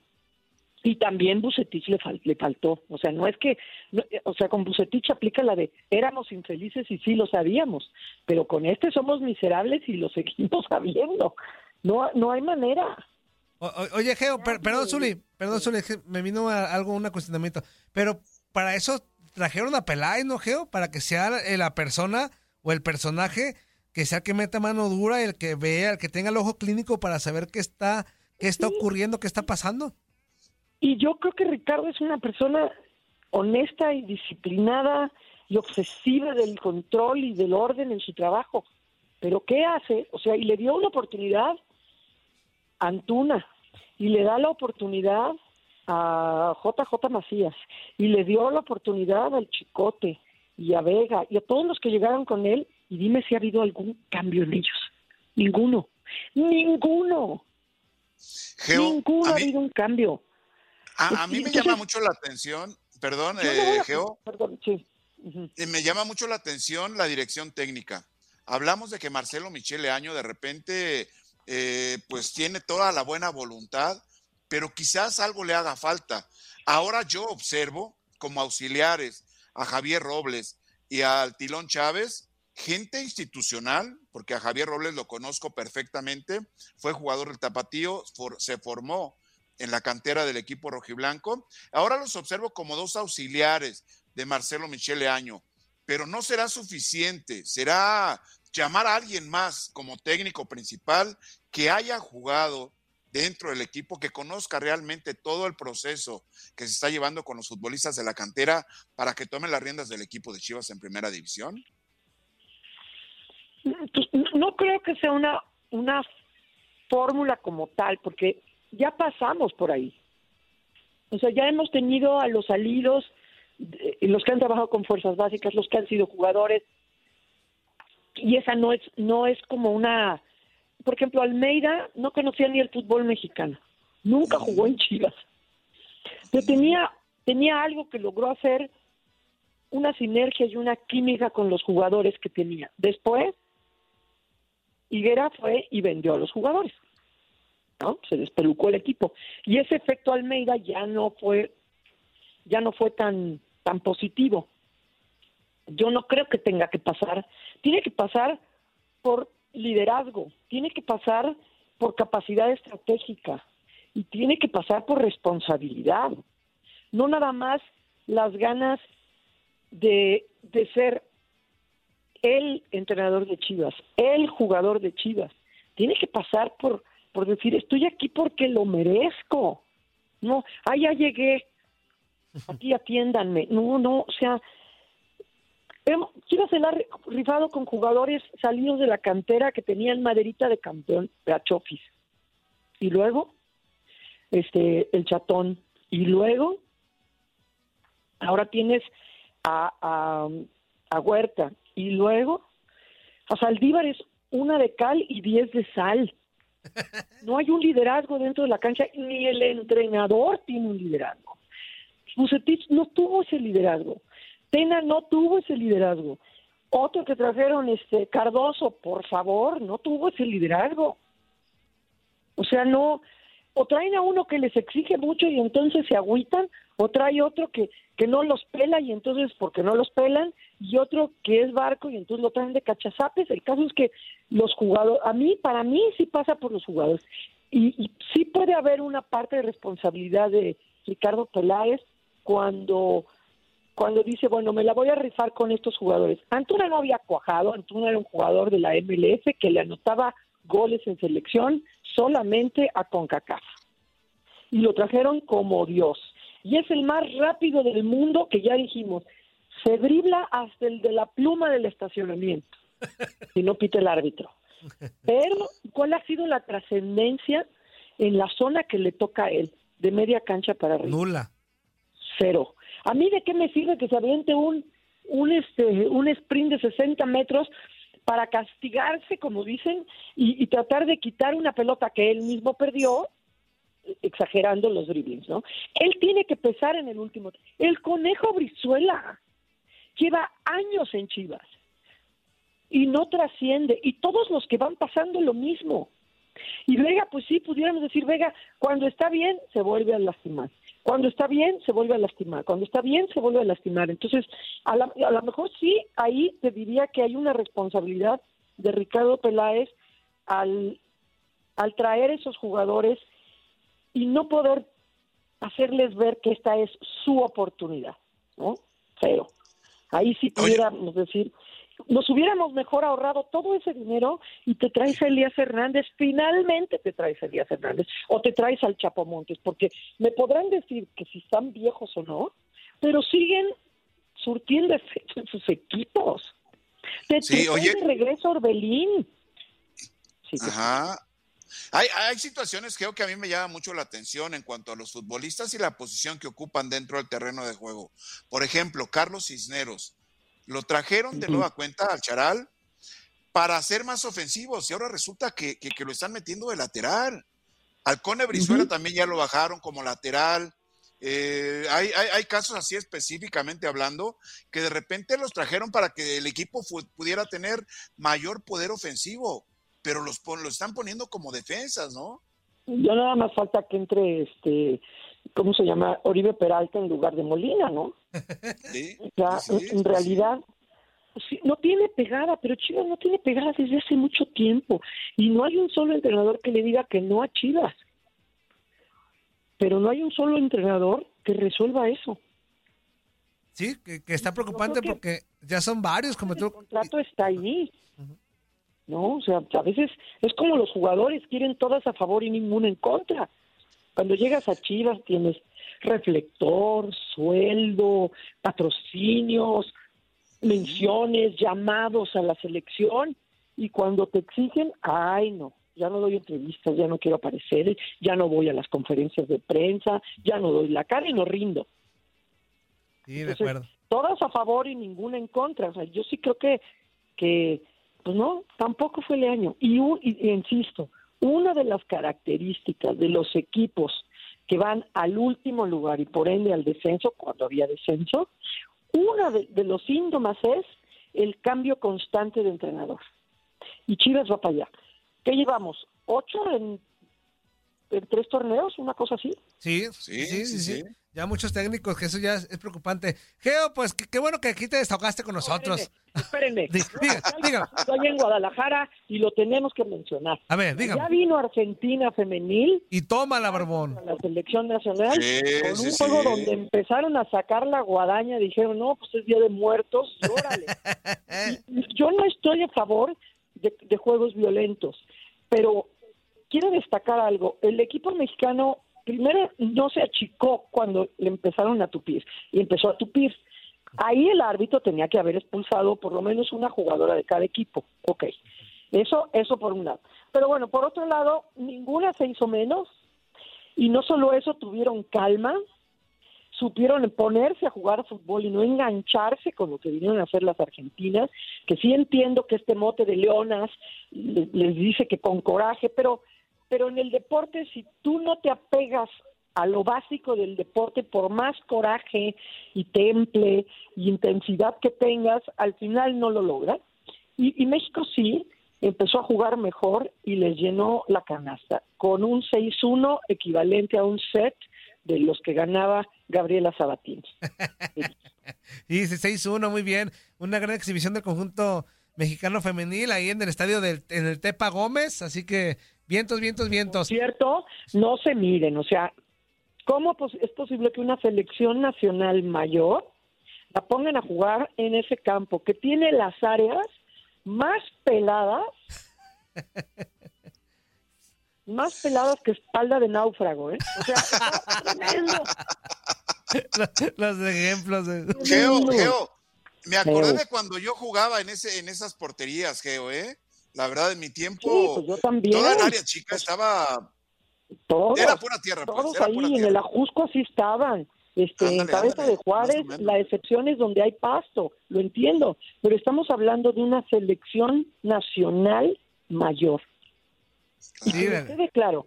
S8: Y también Bucetich le, fal- le faltó. O sea, no es que, no- eh, o sea, con Bucetich aplica la de éramos infelices y sí lo sabíamos, pero con este somos miserables y lo seguimos sabiendo. No, no hay manera.
S1: O- o- oye, Geo, per- perdón, Zuli, perdón, Zuli, es que me vino a- algo, un cuestionamiento. Pero para eso trajeron a Peláez, ¿no, Geo? Para que sea la- la persona o el personaje que sea el que meta mano dura, el que vea, el que tenga el ojo clínico para saber qué está, qué está ocurriendo, qué está pasando.
S8: Y yo creo que Ricardo es una persona honesta y disciplinada y obsesiva del control y del orden en su trabajo. Pero ¿qué hace? O sea, y le dio una oportunidad a Antuna y le da la oportunidad a JJ Macías y le dio la oportunidad al Chicote y a Vega y a todos los que llegaron con él y dime si ha habido algún cambio en ellos. Ninguno. Ninguno.
S2: Geo,
S8: Ninguno ha
S2: mí-
S8: habido un cambio.
S2: A, a mí me llama mucho la atención, perdón, eh, Geo,
S8: Perdón, sí.
S2: Eh, me llama mucho la atención la dirección técnica. Hablamos de que Marcelo Michele Año de repente, eh, pues tiene toda la buena voluntad, pero quizás algo le haga falta. Ahora yo observo como auxiliares a Javier Robles y al Tilón Chávez, gente institucional, porque a Javier Robles lo conozco perfectamente, fue jugador del Tapatío, for- se formó en la cantera del equipo rojiblanco. Ahora los observo como dos auxiliares de Marcelo Michele Año, pero no será suficiente, será llamar a alguien más como técnico principal que haya jugado dentro del equipo, que conozca realmente todo el proceso que se está llevando con los futbolistas de la cantera para que tomen las riendas del equipo de Chivas en primera división.
S8: No- creo que sea una fórmula como tal, porque ya pasamos por ahí. O sea, ya hemos tenido a los salidos, de- los que han trabajado con fuerzas básicas, los que han sido jugadores, y esa no es, no es como una, por ejemplo, Almeida no conocía ni el fútbol mexicano, nunca jugó en Chivas, pero tenía, tenía algo que logró hacer una sinergia y una química con los jugadores que tenía. Después, Higuera fue y vendió a los jugadores. ¿No? Se despelucó el equipo. Y ese efecto Almeida ya no fue, ya no fue tan, tan positivo. Yo no creo que tenga que pasar. Tiene que pasar por liderazgo, tiene que pasar por capacidad estratégica y tiene que pasar por responsabilidad. no nada más las ganas de, de ser el entrenador de Chivas, el jugador de Chivas. Tiene que pasar por, por decir, estoy aquí porque lo merezco. No, ah, ya llegué, aquí atiéndanme. No, no, o sea, Chivas se la ha rifado con jugadores salidos de la cantera que tenían maderita de campeón, de Achofis. Y luego, este, el chatón. Y luego, ahora tienes a, a, a Huerta. Y luego, a Saldívar es una de cal y diez de sal. No hay un liderazgo dentro de la cancha, ni el entrenador tiene un liderazgo. Bucetich no tuvo ese liderazgo. Tena no tuvo ese liderazgo. Otro que trajeron, este Cardoso, por favor, no tuvo ese liderazgo. O sea, no, o traen a uno que les exige mucho y entonces se agüitan, o trae otro que, que no los pela y entonces porque no los pelan, y otro que es barco y entonces lo traen de cachazapes. El caso es que los jugadores, a mí, para mí sí pasa por los jugadores. Y, y sí puede haber una parte de responsabilidad de Ricardo Peláez cuando cuando dice, bueno, me la voy a rifar con estos jugadores. Antuna no había cuajado, Antuna era un jugador de la MLS que le anotaba goles en selección solamente a CONCACAF. Y lo trajeron como Dios. Y es el más rápido del mundo que ya dijimos, se dribla hasta el de la pluma del estacionamiento, y no pita el árbitro. Pero, ¿cuál ha sido la trascendencia en la zona que le toca a él? De media cancha para arriba.
S1: Nula.
S8: Cero. ¿A mí de qué me sirve que se aviente un, un, este, un sprint de 60 metros para castigarse, como dicen, y, tratar de quitar una pelota que él mismo perdió, exagerando los driblings, ¿no? Él tiene que pesar en el último. El conejo Brizuela lleva años en Chivas y no trasciende. Y todos los que van pasando lo mismo. Y Vega, pues sí, pudiéramos decir, Vega, cuando está bien, se vuelve a lastimar. Cuando está bien, se vuelve a lastimar. Cuando está bien, se vuelve a lastimar. Entonces, a, la- a lo mejor sí, ahí te diría que hay una responsabilidad de Ricardo Peláez al, al traer esos jugadores y no poder hacerles ver que esta es su oportunidad, ¿no? Cero. Ahí sí pudiéramos decir, nos hubiéramos mejor ahorrado todo ese dinero y te traes a Elías Hernández, finalmente te traes a Elías Hernández, o te traes al Chapo Montes, porque me podrán decir que si están viejos o no, pero siguen surtiendo efecto en sus equipos. Te,
S2: Sí,
S8: te
S2: oye.
S8: traes de regreso a Orbelín.
S2: Ajá. Hay, hay situaciones creo que a mí me llama mucho la atención en cuanto a los futbolistas y la posición que ocupan dentro del terreno de juego. Por ejemplo, Carlos Cisneros. Lo trajeron de nueva cuenta al Charal para ser más ofensivos y ahora resulta que, que- que lo están metiendo de lateral. Alcone Brizuela también ya lo bajaron como lateral. Eh, hay, hay- hay casos así específicamente hablando que de repente los trajeron para que el equipo pudiera tener mayor poder ofensivo, pero los, los están poniendo como defensas, ¿no?
S8: Ya nada más falta que entre este, ¿cómo se llama? Oribe Peralta en lugar de Molina, ¿no?
S2: Sí,
S8: O sea,
S2: sí,
S8: en, realidad sí, no tiene pegada, pero Chivas no tiene pegada desde hace mucho tiempo y no hay un solo entrenador que le diga que no a Chivas. Pero no hay un solo entrenador que resuelva eso.
S1: Sí, que, que está preocupante porque ya son varios como tú.
S8: El contrato está ahí. ¿No? O sea, a veces es como los jugadores quieren todas a favor y ninguno en contra. Cuando llegas a Chivas tienes reflector, sueldo, patrocinios, menciones, llamados a la selección y cuando te exigen, ay no, ya no doy entrevistas, ya no quiero aparecer, ya no voy a las conferencias de prensa, ya no doy la cara y no rindo.
S1: Sí, de
S8: Entonces,
S1: acuerdo.
S8: todas a favor y ninguna en contra. O sea, yo sí creo que, que pues no, tampoco fue el año. Y, un- y- y insisto, una de las características de los equipos que van al último lugar y por ende al descenso, cuando había descenso, de, de los síntomas es el cambio constante de entrenador. Y Chivas va para allá. ¿Qué llevamos? Ocho en en tres torneos, una cosa así.
S1: Sí, sí, sí, sí, Ya muchos técnicos, que eso ya es, es preocupante. Geo, pues qué, qué bueno que aquí te desahogaste con nosotros.
S8: Espérenme.
S1: Diga, diga.
S8: Estoy en Guadalajara y lo tenemos que mencionar.
S1: A ver, dígame.
S8: Ya vino Argentina femenil
S1: Y toma la barbón.
S8: la selección nacional
S2: Sí,
S8: con un
S2: sí,
S8: juego
S2: sí.
S8: donde empezaron a sacar la guadaña, dijeron, no, pues es Día de Muertos, y órale. Y Yo no estoy a favor de, de juegos violentos, pero quiero destacar algo. El equipo mexicano primero no se achicó cuando le empezaron a tupir y empezó a tupir. Ahí el árbitro tenía que haber expulsado por lo menos una jugadora de cada equipo. Ok, eso, eso por un lado. Pero bueno, por otro lado, ninguna se hizo menos y no solo eso, tuvieron calma, supieron ponerse a jugar fútbol y no engancharse con lo que vinieron a hacer las argentinas, que sí entiendo que este mote de leonas le- les dice que con coraje, pero, pero en el deporte si tú no te apegas a lo básico del deporte, por más coraje y temple y intensidad que tengas, al final no lo logras. Y, y México sí empezó a jugar mejor y les llenó la canasta, con un 6-1 equivalente a un set de los que ganaba Gabriela Sabatini.
S1: Y dice 6-1, muy bien. Una gran exhibición del conjunto mexicano femenil ahí en el estadio del en el Tepa Gómez. Así que vientos, vientos, vientos.
S8: ¿Cierto? No se miren, o sea, ¿cómo es posible que una selección nacional mayor la pongan a jugar en ese campo que tiene las áreas más peladas, más peladas que espalda de náufrago, ¿eh? O sea, tremendo.
S1: los, los ejemplos. de-
S2: Geo, Geo, me acordé
S8: Geo.
S2: de cuando yo jugaba en ese, en esas porterías, Geo, ¿eh? La verdad, en mi tiempo,
S8: Sí, pues yo también.
S2: toda el área chica estaba,
S8: Todos,
S2: era pura tierra, pues,
S8: todos
S2: era
S8: ahí
S2: pura
S8: en el Ajusco así estaban. Este, en cabeza
S2: ándale,
S8: de Juárez, la excepción es donde hay pasto, lo entiendo, pero estamos hablando de una selección nacional mayor. Y que quede claro,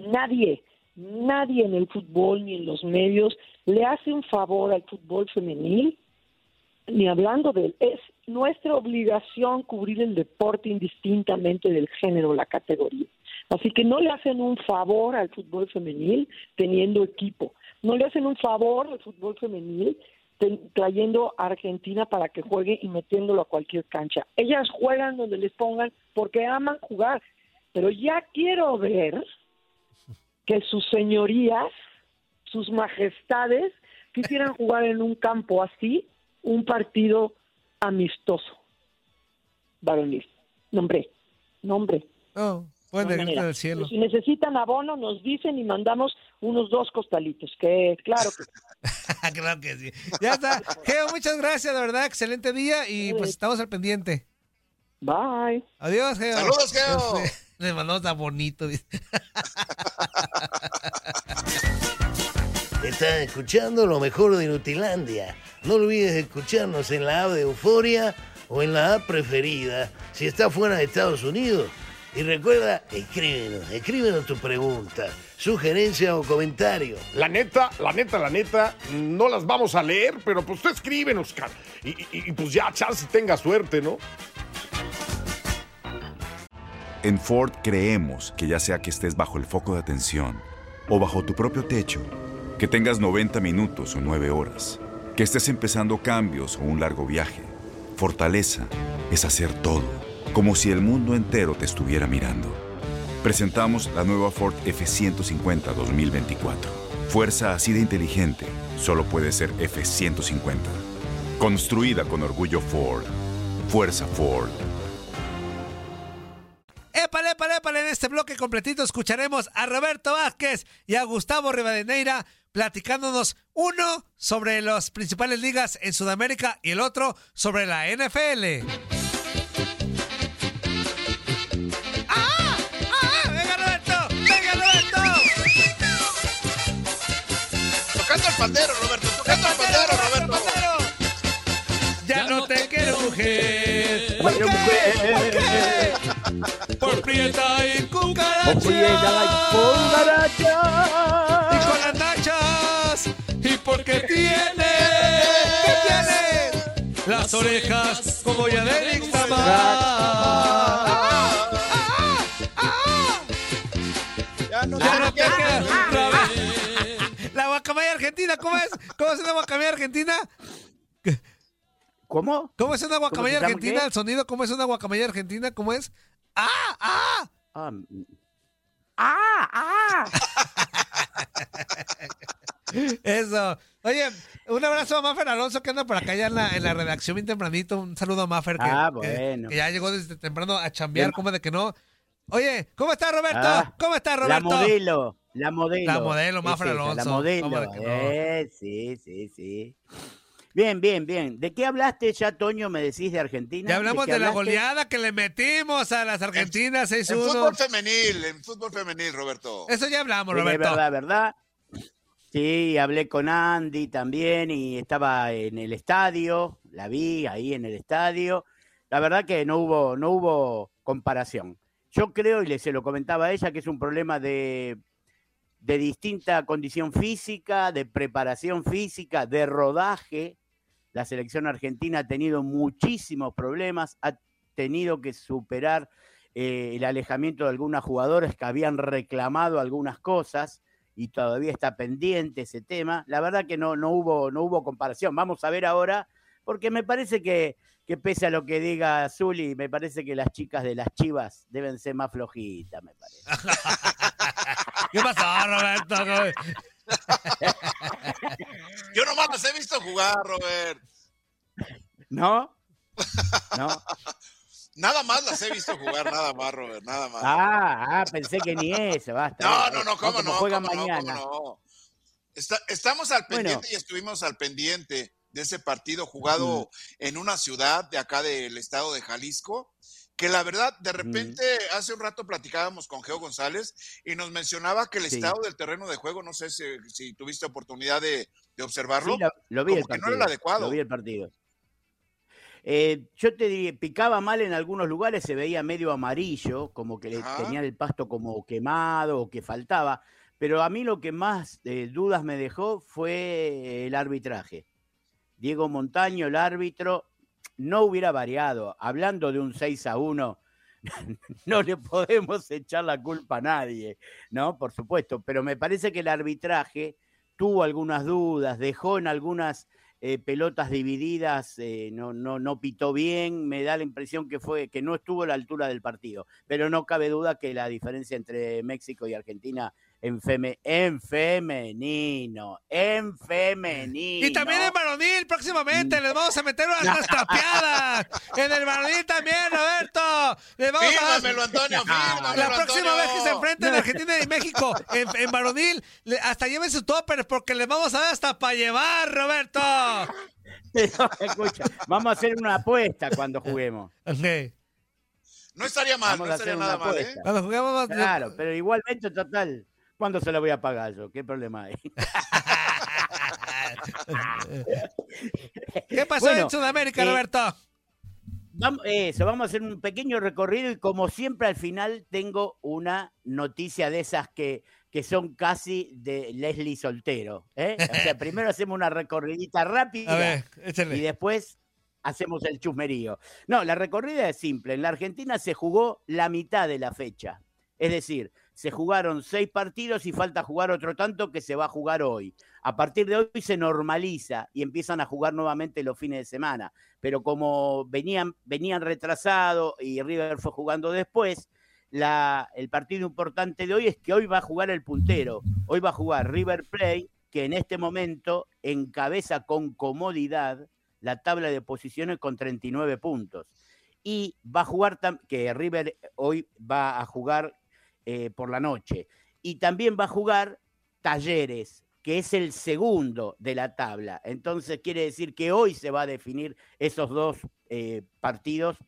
S8: nadie, nadie en el fútbol ni en los medios le hace un favor al fútbol femenil, ni hablando de él. Es nuestra obligación cubrir el deporte indistintamente del género o la categoría. Así que no le hacen un favor al fútbol femenil teniendo equipo. No le hacen un favor al fútbol femenil trayendo a Argentina para que juegue y metiéndolo a cualquier cancha. Ellas juegan donde les pongan porque aman jugar. Pero ya quiero ver que sus señorías, sus majestades, quisieran jugar en un campo así un partido amistoso. Varonil. Nombre. Nombre.
S1: Oh, buen
S8: No
S1: negrito
S8: manera.
S1: del cielo.
S8: Si necesitan abono, nos dicen y mandamos unos dos costalitos, que claro que
S1: claro que sí. Ya está. Geo, muchas gracias, de verdad. Excelente día y pues estamos al pendiente.
S8: Bye.
S1: Adiós, Geo.
S2: Saludos, Geo.
S1: Le mandamos tan bonito.
S9: Estás escuchando lo mejor de Nutilandia. No olvides escucharnos en la app de Euforia o en la app preferida si estás fuera de Estados Unidos. Y recuerda, escríbenos, escríbenos tu pregunta, sugerencia o comentario.
S10: La neta, la neta, la neta, no las vamos a leer, pero pues tú escríbenos, cara. Y, y- y, pues ya, chance tenga suerte, ¿no?
S11: En Ford creemos que ya sea que estés bajo el foco de atención o bajo tu propio techo, que tengas 90 minutos o 9 horas, que estés empezando cambios o un largo viaje, fortaleza es hacer todo, como si el mundo entero te estuviera mirando. Presentamos la nueva Ford F150 2024. Fuerza así de inteligente solo puede ser F150. Construida con orgullo Ford. Fuerza Ford.
S1: Épale, épale, épale. En este bloque completito escucharemos a Roberto Vázquez y a Gustavo Rivadeneira platicándonos uno sobre las principales ligas en Sudamérica y el otro sobre la NFL. ¡Ah! ¡Ah! ¡Venga, Roberto! ¡Venga, Roberto!
S2: Tocando el pandero, Roberto, tocando el pandero, Roberto.
S1: Ya no te quiero, mujer. ¿Por qué? ¿Por qué? Por prieta y cucaracha.
S12: Por prieta y cucaracha.
S1: Y con las nachas. Y porque tiene. ¿Qué tiene? Las orejas como ya de Ixtamar.
S2: Ya, ya no,
S1: Ya no
S2: te
S1: te
S2: quiero.
S1: quiero, Robert. La guacamaya argentina, ¿cómo es? ¿Cómo es una guacamaya argentina?
S13: ¿Cómo?
S1: ¿Cómo es una guacamaya argentina?
S13: qué?
S1: El sonido, ¿cómo es una guacamaya argentina? ¿Cómo es? ¡Ah! ¡Ah!
S13: Ah, mm. ¡Ah! ¡Ah!
S1: Eso. Oye, un abrazo a Maffer Alonso que anda por acá ya en la, en la redacción bien tempranito. Un saludo a Maffer que,
S13: Ah,
S1: que-
S13: bueno.
S1: que ya llegó desde temprano a chambear, como de que no. Oye, ¿cómo está Roberto?
S13: Ah,
S1: ¿Cómo está
S13: La
S1: Roberto?
S13: modelo, la modelo.
S1: La modelo,
S13: Es La
S1: Alonso.
S13: modelo.
S1: ¿Cómo de que no?
S13: eh, sí, sí, sí. Bien, bien, bien. ¿De qué hablaste ya, Toño? ¿Me decís de Argentina?
S1: Ya hablamos de la goleada que le metimos a las Argentinas
S2: En fútbol
S1: 6-1.
S2: femenil, en fútbol femenil, Roberto.
S1: Eso ya hablamos,
S13: Sí,
S1: Roberto.
S13: Es verdad, verdad. Sí, hablé con Andy también y estaba en el estadio, la vi ahí en el estadio. La verdad que no hubo, no hubo comparación. Yo creo, y le se lo comentaba a ella, que es un problema de, de distinta condición física, de preparación física, de rodaje. La selección argentina ha tenido muchísimos problemas, ha tenido que superar eh, el alejamiento de algunas jugadoras que habían reclamado algunas cosas y todavía está pendiente ese tema. La verdad que no, no, hubo, no hubo comparación. Vamos a ver ahora, porque me parece que, que pese a lo que diga Zuli, me parece que las chicas de las chivas deben ser más flojitas, me parece.
S1: ¿Qué pasó, Roberto?
S2: Yo nomás las he visto jugar, Robert.
S13: ¿No? ¿No?
S2: Nada más las he visto jugar, nada más, Robert, nada más.
S13: Ah, ah, pensé que ni eso, basta.
S2: No, no, no, cómo
S13: como
S2: no,
S13: juegan
S2: cómo no,
S13: mañana.
S2: cómo no. Está- estamos al
S13: Bueno.
S2: pendiente y estuvimos al pendiente de ese partido jugado
S13: Mm.
S2: en una ciudad de acá del estado de Jalisco, que la verdad, de repente, hace un rato platicábamos con Geo González y nos mencionaba que el
S13: Sí.
S2: estado del terreno de juego, no sé si, si tuviste oportunidad de, de observarlo,
S13: Sí, lo, lo vi
S2: como
S13: el
S2: que no
S13: partido.
S2: era el adecuado.
S13: Lo vi el partido. Eh, yo te diría, picaba mal en algunos lugares, se veía medio amarillo, como que le
S2: Ajá.
S13: tenían el pasto como quemado o que faltaba. Pero a mí lo que más eh, dudas me dejó fue el arbitraje. Diego Montaño, el árbitro, no hubiera variado. Hablando de un 6 a 1, no le podemos echar la culpa a nadie, ¿no? Por supuesto, pero me parece que el arbitraje tuvo algunas dudas, dejó en algunas eh, pelotas divididas, eh, no, no, no pitó bien, me da la impresión que fue que no estuvo a la altura del partido, pero no cabe duda que la diferencia entre México y Argentina en, feme- en femenino, en femenino.
S1: Y también en varonil, próximamente, les vamos a meter unas tapeadas. En el varonil también, Roberto. Les vamos
S2: Fírmamelo,
S1: a
S2: Antonio, fírmamelo,
S1: La próxima
S2: Antonio.
S1: vez que se enfrenten Argentina y México en, en varonil, hasta lleven su topper porque les vamos a dar hasta para llevar, Roberto.
S13: Escucha, vamos a hacer una apuesta cuando juguemos.
S2: No estaría mal,
S13: Vamos
S2: no
S13: a
S2: estaría
S13: hacer una
S2: nada mal, ¿eh?
S13: apuesta.
S1: Cuando juguemos,
S13: Claro, pero igualmente, total, ¿cuándo se la voy a pagar yo? ¿Qué problema hay?
S1: ¿Qué pasó
S13: Bueno,
S1: en Sudamérica,
S13: eh,
S1: Roberto?
S13: Vamos, eso, vamos a hacer un pequeño recorrido y como siempre al final tengo una noticia de esas que, que son casi de Leslie Soltero. ¿eh? O sea, primero hacemos una recorridita rápida
S1: ver,
S13: y después hacemos el chusmerío. No, la recorrida es simple. En la Argentina se jugó la mitad de la fecha. Es decir, se jugaron seis partidos y falta jugar otro tanto que se va a jugar hoy. A partir de hoy se normaliza y empiezan a jugar nuevamente los fines de semana. Pero como venían, venían retrasados y River fue jugando después, el partido importante de hoy es que hoy va a jugar el puntero. Hoy va a jugar River Plate, que en este momento encabeza con comodidad la tabla de posiciones con 39 puntos. Y va a jugar, que River hoy va a jugar eh, por la noche. Y también va a jugar Talleres, que es el segundo de la tabla. Entonces quiere decir que hoy se va a definir esos dos eh, partidos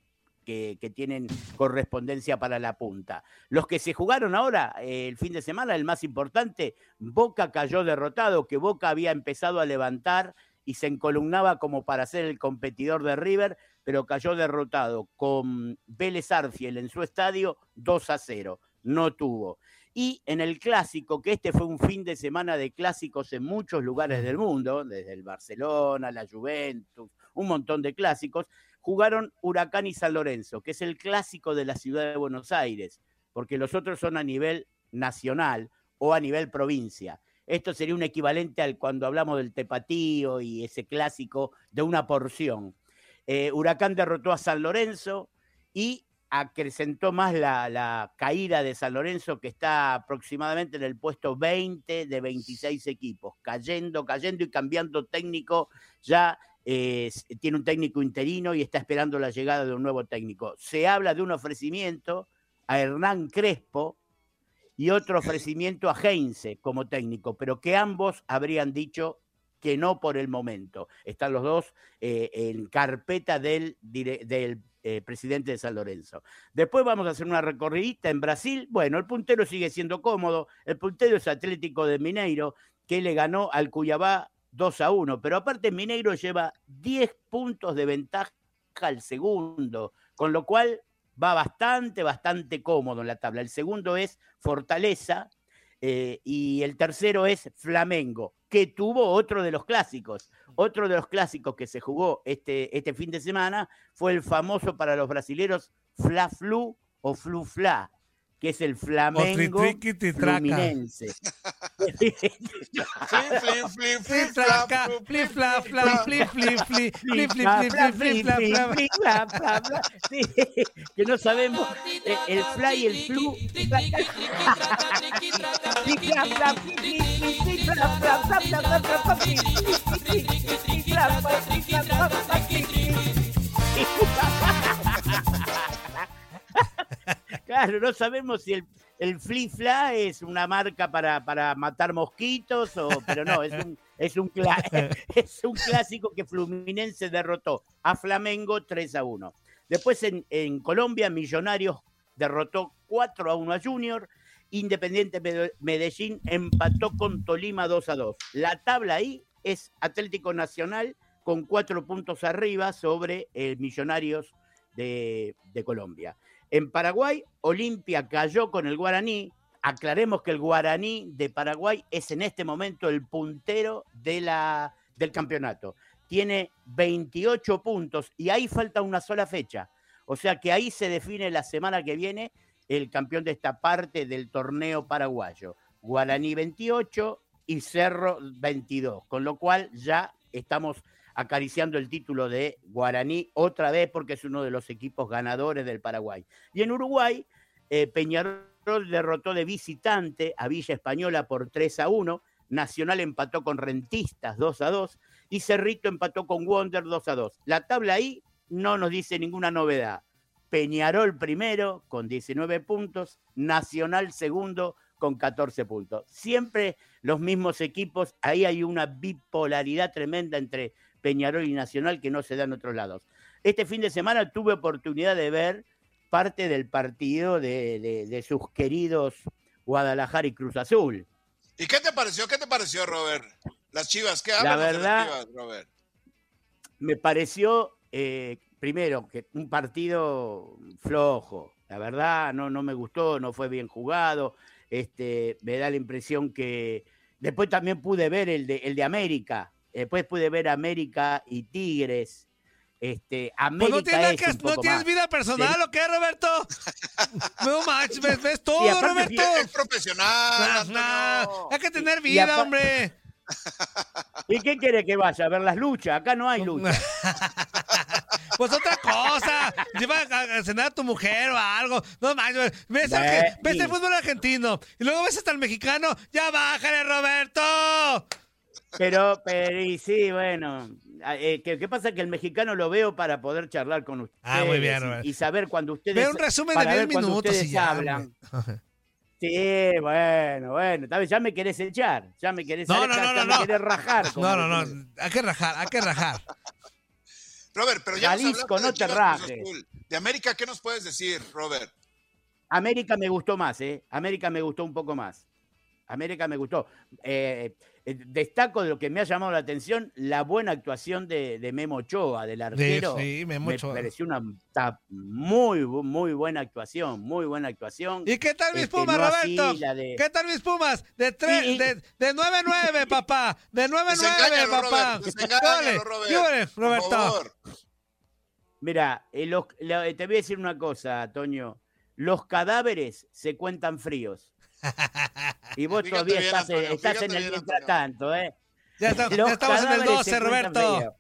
S13: que, que tienen correspondencia para la punta. Los que se jugaron ahora, eh, el fin de semana, el más importante, Boca cayó derrotado, que Boca había empezado a levantar y se encolumnaba como para ser el competidor de River, pero cayó derrotado con Vélez Arfiel en su estadio 2 a 0. No tuvo. Y en el clásico, que este fue un fin de semana de clásicos en muchos lugares del mundo, desde el Barcelona, la Juventus, un montón de clásicos, jugaron Huracán y San Lorenzo, que es el clásico de la ciudad de Buenos Aires, porque los otros son a nivel nacional o a nivel provincia. Esto sería un equivalente al cuando hablamos del tepatío y ese clásico de una porción. Eh, Huracán derrotó a San Lorenzo y acrecentó más la, caída de San Lorenzo, que está aproximadamente en el puesto 20 de 26 equipos, cayendo, cayendo y cambiando técnico. Ya eh, tiene un técnico interino y está esperando la llegada de un nuevo técnico. Se habla de un ofrecimiento a Hernán Crespo y otro ofrecimiento a Heinze como técnico, pero que ambos habrían dicho que no por el momento. Están los dos eh, en carpeta del, del eh, presidente de San Lorenzo. Después vamos a hacer una recorridita en Brasil. Bueno, el puntero sigue siendo cómodo. El puntero es Atlético de Mineiro, que le ganó al Cuyabá 2 a 1. Pero aparte, Mineiro lleva 10 puntos de ventaja al segundo, con lo cual va bastante, bastante cómodo en la tabla. El segundo es Fortaleza eh, y el tercero es Flamengo, que tuvo otro de los clásicos. Otro de los clásicos que se jugó este, este fin de semana fue el famoso para los brasileros Fla Flu o Flu Fla, que es el Flamengo Fluminense. que no sabemos el fly y el flu. Claro, no sabemos si el, el Flifla es una marca para, para matar mosquitos, o, pero no, es un, es, un es un clásico que Fluminense derrotó a Flamengo 3 a 1. Después en, en Colombia, Millonarios derrotó 4 a 1 a Junior. Independiente Medellín empató con Tolima 2 a 2. La tabla ahí es Atlético Nacional con cuatro puntos arriba sobre el Millonarios de, de Colombia. En Paraguay, Olimpia cayó con el Guaraní. Aclaremos que el Guaraní de Paraguay es en este momento el puntero de la, del campeonato. Tiene 28 puntos y ahí falta una sola fecha. O sea que ahí se define la semana que viene el campeón de esta parte del torneo paraguayo. Guaraní 28 y Cerro 22, con lo cual ya estamos acariciando el título de Guaraní otra vez porque es uno de los equipos ganadores del Paraguay. Y en Uruguay, eh, Peñarol derrotó de visitante a Villa Española por 3 a 1, Nacional empató con Rentistas 2 a 2 y Cerrito empató con Wonder 2 a 2. La tabla ahí no nos dice ninguna novedad. Peñarol primero con 19 puntos, Nacional segundo con 14 puntos. Siempre los mismos equipos, ahí hay una bipolaridad tremenda entre Peñarol y Nacional que no se da en otros lados. Este fin de semana tuve oportunidad de ver parte del partido de, de, de sus queridos Guadalajara y Cruz Azul.
S2: ¿Y qué te pareció? ¿Qué te pareció, Robert? Las Chivas, ¿qué
S13: La
S2: hablan de
S13: verdad,
S2: las Chivas, Robert?
S13: me pareció, eh, primero, que un partido flojo. La verdad, no, no me gustó, no fue bien jugado. Este, me da la impresión que. Después también pude ver el de, el de América. Después pude ver América y Tigres. Este, América
S1: Pues no que- ¿no tienes
S13: más.
S1: vida personal
S13: Sí.
S1: o qué, Roberto? No manches, ves, ves todo,
S13: Y aparte,
S1: Roberto.
S2: Es profesional.
S1: Nah, nah, hay que tener
S13: Y
S1: vida, hombre.
S13: ¿Y qué quiere que vaya? A ver las luchas. Acá no hay lucha.
S1: Pues otra cosa. Lleva a, a cenar a tu mujer o algo. No manches, ves, que- el fútbol argentino y luego ves hasta el mexicano. ¡Ya bájale, Roberto!
S13: Pero, pero, y sí, bueno. eh, ¿qué, qué pasa? Que el mexicano lo veo para poder charlar con ustedes.
S1: Ah, muy bien,
S13: y-
S1: Roberto.
S13: y, saber cuando ustedes.
S1: Ve un resumen de
S13: para
S1: 10
S13: ver cuando
S1: minutos y ya.
S13: hablan.
S1: hombre.
S13: Sí, bueno, bueno. tal vez Ya me querés echar. Ya me querés,
S1: No,
S13: ya-
S1: no, no, no,
S13: me
S1: no.
S13: querés rajar.
S1: No, no, no. Hay que rajar, hay que rajar.
S2: Robert, pero ya
S13: Jalisco, no te rajes.
S2: De América, ¿qué nos puedes decir, Robert?
S13: América me gustó más, ¿eh? América me gustó un poco más. América me gustó. Eh, eh, destaco de lo que me ha llamado la atención la buena actuación de, de Memo Ochoa, del arquero.
S1: sí, Memo
S13: me
S1: Ochoa.
S13: pareció una ta- muy, muy buena actuación, muy buena actuación.
S1: ¿Y qué tal mis
S13: Este,
S1: Pumas,
S13: no
S1: Roberto?
S13: de-
S1: ¿Qué tal mis Pumas? De de, de 9-9, papá. De 9-9,
S2: Desengáñalo,
S1: papá.
S2: Robert, desengáñalo,
S1: Dale,
S2: Robert,
S1: ¿qué ole,
S2: por
S1: Roberto?
S2: favor.
S13: Mira, eh, los- la- te voy a decir una cosa, Toño. Los cadáveres se cuentan fríos. Y vos
S2: Fíjate
S13: todavía
S2: bien,
S13: estás, en-
S2: Antonio,
S13: estás
S2: fíjate
S13: en el
S2: bien,
S13: mientras tanto, ¿eh?
S1: Ya, está-
S13: Los
S1: ya estamos en el
S13: cadáveres
S1: 12,
S13: se cuentan
S1: Roberto.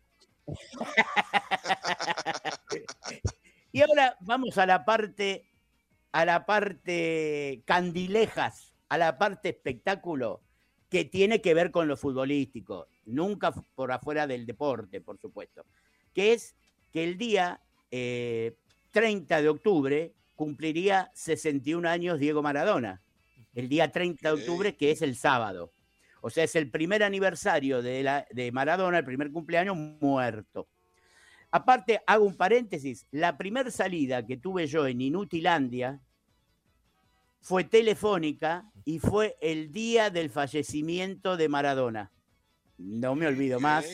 S13: y ahora vamos a la parte, a la parte candilejas, a la parte espectáculo, que tiene que ver con lo futbolístico, nunca por afuera del deporte, por supuesto, que es que el día eh, 30 de octubre cumpliría 61 años Diego Maradona, el día 30 de octubre, que es el sábado. O sea, es el primer aniversario de, la, de Maradona, el primer cumpleaños muerto. Aparte, hago un paréntesis, la primer salida que tuve yo en Inutilandia fue telefónica y fue el día del fallecimiento de Maradona. No me olvido más.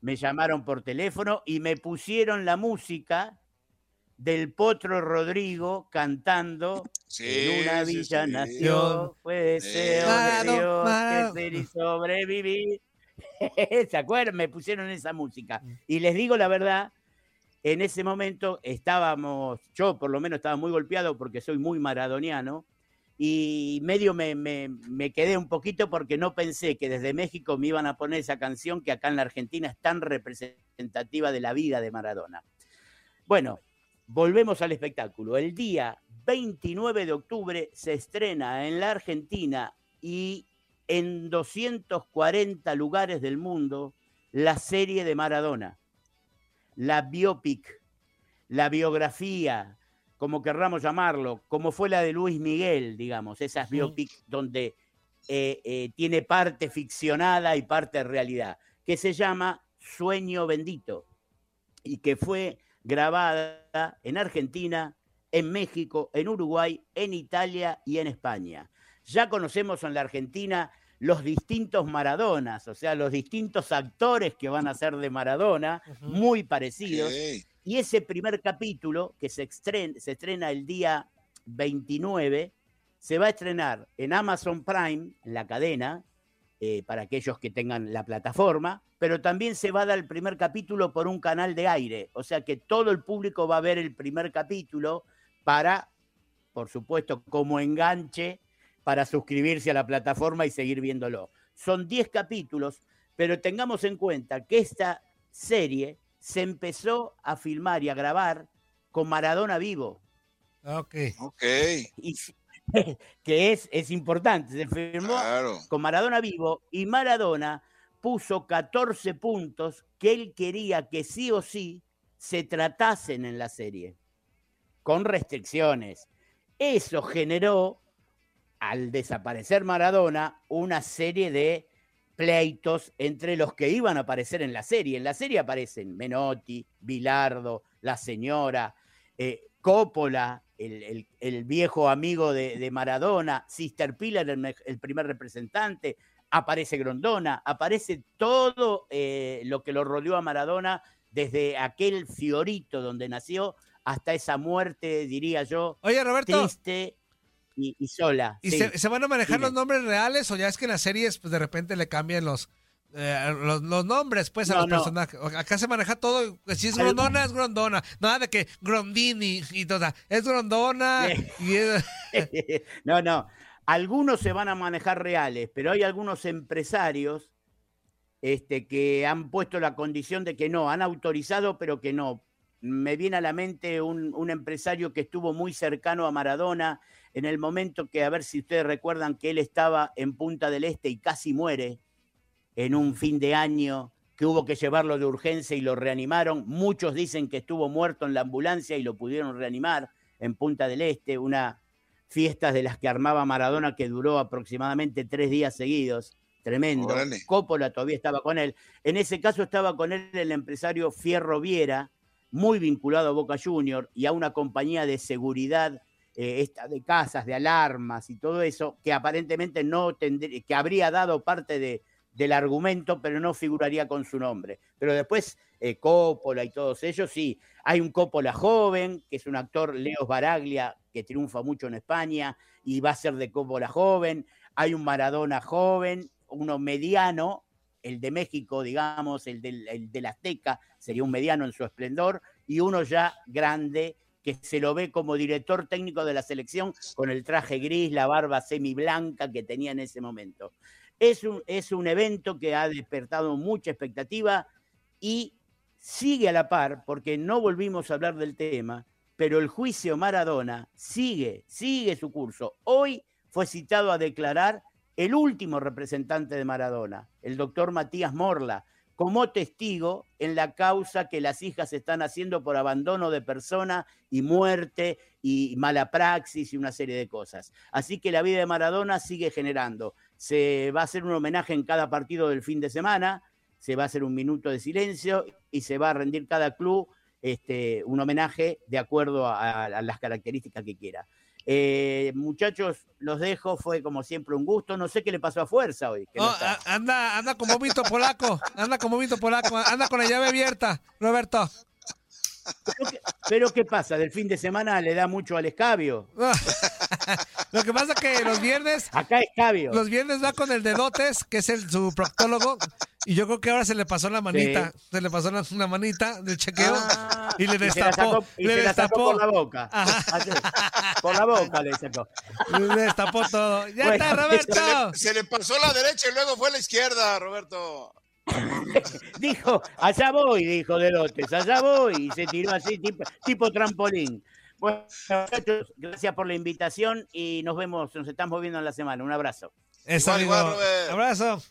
S13: Me llamaron por teléfono y me pusieron la música del Potro Rodrigo cantando En una
S2: sí,
S13: villa
S2: sí.
S13: nació, fue deseo de Dios
S1: Marado.
S13: que ser y sobrevivir. ¿Se acuerdan? Me pusieron esa música. Y les digo la verdad, en ese momento estábamos, yo por lo menos estaba muy golpeado porque soy muy maradoniano, y medio me, me- me quedé un poquito porque no pensé que desde México me iban a poner esa canción que acá en la Argentina es tan representativa de la vida de Maradona. Bueno, volvemos al espectáculo. El día 29 de octubre se estrena en la Argentina y en 240 lugares del mundo la serie de Maradona, la biopic, la biografía, como querramos llamarlo, como fue la de Luis Miguel, digamos, esas biopic donde eh, eh, tiene parte ficcionada y parte realidad, que se llama Sueño Bendito y que fue grabada en Argentina, en México, en Uruguay, en Italia y en España. Ya conocemos en la Argentina los distintos Maradonas, o sea, los distintos actores que van a ser de Maradona, muy parecidos. Y ese primer capítulo, que se estrena, se estrena el día 29, se va a estrenar en Amazon Prime, en la cadena, eh, para aquellos que tengan la plataforma, pero también se va a dar el primer capítulo por un canal de aire, o sea que todo el público va a ver el primer capítulo para, por supuesto, como enganche para suscribirse a la plataforma y seguir viéndolo. Son 10 capítulos, pero tengamos en cuenta que esta serie se empezó a filmar y a grabar con Maradona vivo.
S1: Ok.
S2: Ok.
S13: Y, que es, es importante, se
S2: Claro.
S13: con Maradona vivo y Maradona puso 14 puntos que él quería que sí o sí se tratasen en la serie, con restricciones. Eso generó, al desaparecer Maradona, una serie de pleitos entre los que iban a aparecer en la serie. En la serie aparecen Menotti, Bilardo, la señora, eh, Coppola, el, el- el viejo amigo de, de Maradona, Sister Pilar, el, me- el primer representante, aparece Grondona, aparece todo eh, lo que lo rodeó a Maradona desde aquel fiorito donde nació hasta esa muerte, diría yo,
S1: Oye, Roberto.
S13: triste y, y sola.
S1: ¿Y
S13: Sí.
S1: se, se van a manejar
S13: Dime.
S1: los nombres reales o ya es que en las series pues de repente le cambian los eh, los, los nombres pues a
S13: No,
S1: los
S13: no.
S1: personajes? Acá se maneja todo, si es Grondona es Grondona, nada de que Grondini y toda, es Grondona y es-
S13: no, no. Algunos se van a manejar reales, pero hay algunos empresarios este, que han puesto la condición de que no, han autorizado, pero que no. Me viene a la mente un, un empresario que estuvo muy cercano a Maradona en el momento que, a ver si ustedes recuerdan, que él estaba en Punta del Este y casi muere en un fin de año, que hubo que llevarlo de urgencia y lo reanimaron. Muchos dicen que estuvo muerto en la ambulancia y lo pudieron reanimar en Punta del Este, una fiesta de las que armaba Maradona que duró aproximadamente tres días seguidos. Tremendo.
S2: Órale.
S13: Coppola todavía estaba con él. En ese caso estaba con él el empresario Fierro Viera, muy vinculado a Boca Junior y a una compañía de seguridad eh, esta de casas, de alarmas y todo eso, que aparentemente no tendría, que habría dado parte de, del argumento, pero no figuraría con su nombre. Pero después eh, Coppola y todos ellos, sí. Hay un Coppola joven, que es un actor, Leo Baraglia, que triunfa mucho en España y va a ser de Coppola joven. Hay un Maradona joven, uno mediano, el de México, digamos, el del, el del Azteca, sería un mediano en su esplendor, y uno ya grande, que se lo ve como director técnico de la selección con el traje gris, la barba semi blanca que tenía en ese momento. Es un, es un evento que ha despertado mucha expectativa y sigue a la par, porque no volvimos a hablar del tema, pero el juicio Maradona sigue, sigue su curso. Hoy fue citado a declarar el último representante de Maradona, el doctor Matías Morla, como testigo en la causa que las hijas están haciendo por abandono de persona y muerte y mala praxis y una serie de cosas. Así que la vida de Maradona sigue generando. Se va a hacer un homenaje en cada partido del fin de semana, se va a hacer un minuto de silencio y se va a rendir cada club este, un homenaje de acuerdo a, a las características que quiera. Eh, muchachos, los dejo, fue como siempre un gusto. No sé qué le pasó a Fuerza hoy. que no
S1: No,
S13: está.
S1: a- anda, anda como mito polaco, anda como mito polaco, anda con la llave abierta, Roberto.
S13: Pero qué, pero ¿qué pasa? Del fin de semana le da mucho al escabio.
S1: Lo que pasa que los viernes.
S13: Acá escabio.
S1: Los viernes va con el dedotes, que es el, su proctólogo. Y yo creo que ahora se le pasó la manita. Se le pasó la, la manita del chequeo. y le
S13: Y se la
S1: destapó.
S13: sacó- y
S1: le
S13: se la sacó
S1: destapó.
S13: por la boca. Así, por la boca le sacó.
S1: Le destapó todo. ¡Ya
S13: Bueno,
S1: está, Roberto!
S2: Se le, se le pasó la derecha y luego fue a la izquierda, Roberto.
S13: Dijo, allá voy, dijo Delotes, allá voy. Y se tiró así, tipo, tipo trampolín. Bueno, muchachos, gracias por la invitación y nos vemos, nos estamos viendo en la semana. Un abrazo.
S1: Eso, amigo. Abrazo.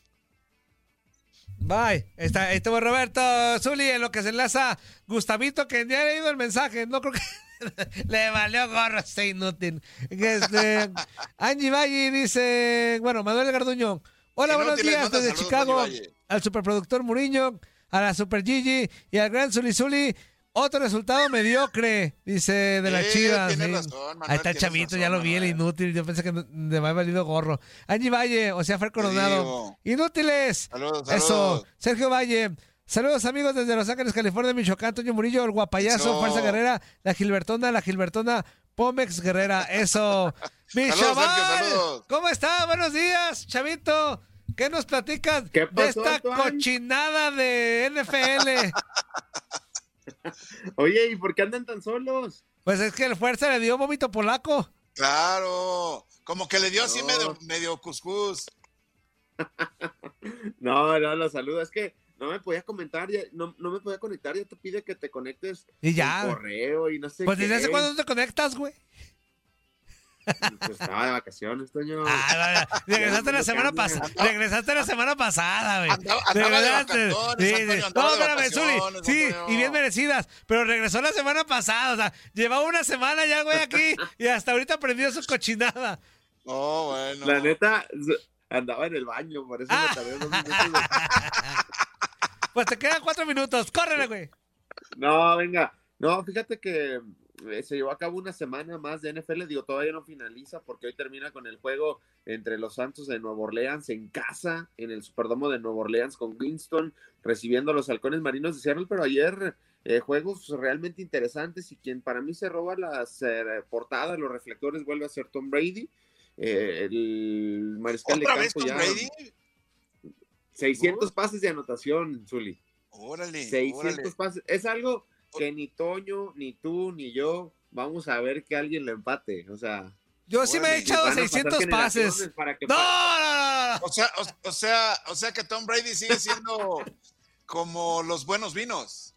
S1: Bye. Está, ahí estuvo Roberto Zuli en lo que se enlaza Gustavito, que ni ha leído el mensaje. No creo que. Le valió gorro este inútil. Este, Angie Valle dice. Bueno, Manuel Garduño. Hola, buenos días desde Chicago. Al superproductor Muriño, a la Super Gigi y al gran Zuli Zuli. Otro resultado mediocre, dice de las
S2: Eh,
S1: chivas.
S2: tiene
S1: sí.
S2: razón, Manuel,
S1: Ahí está el chavito,
S2: razón,
S1: ya lo vi, el inútil. Yo pensé que me había valido gorro. Angie Valle, o sea, Fer Coronado. Inútiles.
S2: Saludos,
S1: Eso. Sergio Valle. Saludos amigos desde Los Ángeles, California, Michoacán, Toño Murillo, el guapayazo,
S2: Eso.
S1: Fuerza Guerrera, la Gilbertona, la Gilbertona, Pomex Guerrera, eso. Mi
S2: Saludos,
S1: chaval,
S2: Sergio, saludos.
S1: ¿cómo está? Buenos días, chavito. ¿Qué nos platicas de
S14: pasó,
S1: esta
S14: Antoine?
S1: cochinada de NFL?
S14: Oye, ¿y por qué andan tan solos?
S1: Pues es que el Fuerza le dio vómito polaco.
S2: Claro. Como que le dio así medio, medio cuscús.
S14: No, no, los saludo. Es que no me podía comentar, ya- no, no me podía conectar, ya te pide que te conectes
S1: Y ya.
S14: correo y no sé
S1: Pues
S14: qué.
S1: desde hace cuándo te conectas, güey.
S14: Pues estaba de vacaciones, Toño.
S1: Ah, Regresaste la semana pasada. Regresaste la semana pasada, güey.
S2: Andaba- andaba de
S1: Regresaste.
S2: vacaciones,
S1: Sí,
S2: Antonio,
S1: sí.
S2: andaba
S1: No,
S2: de
S1: Zuli. Sí,
S2: Antonio.
S1: y bien merecidas. Pero regresó la semana pasada. O sea, llevaba una semana ya, güey, aquí. Y hasta ahorita aprendió su cochinada.
S2: Oh, bueno.
S14: La neta, andaba en el baño, por eso
S1: Ah.
S14: me tardé dos minutos.
S1: Pues te quedan cuatro minutos. Córrele, güey.
S14: No, venga. No, fíjate que se llevó a cabo una semana más de NFL. Digo, todavía no finaliza porque hoy termina con el juego entre los Santos de Nueva Orleans en casa, en el Superdomo de Nueva Orleans con Winston, recibiendo a los Halcones Marinos de Seattle. Pero ayer eh, juegos realmente interesantes y quien para mí se roba las eh, portadas, los reflectores, vuelve a ser Tom Brady. Eh, el mariscal de
S2: ¿Otra vez
S14: campo
S2: Tom
S14: ya.
S2: Brady?
S14: 600 pases de anotación, Zuli.
S2: Órale,
S14: 600
S2: órale.
S14: pases. Es algo que ni Toño, ni tú, ni yo vamos a ver que alguien lo empate. O sea.
S1: Yo sí me he echado
S14: van a pasar
S1: 600 pases.
S14: generaciones Para que
S1: No, no, no, no.
S2: O sea, o, o sea, o sea que Tom Brady sigue siendo como los buenos vinos.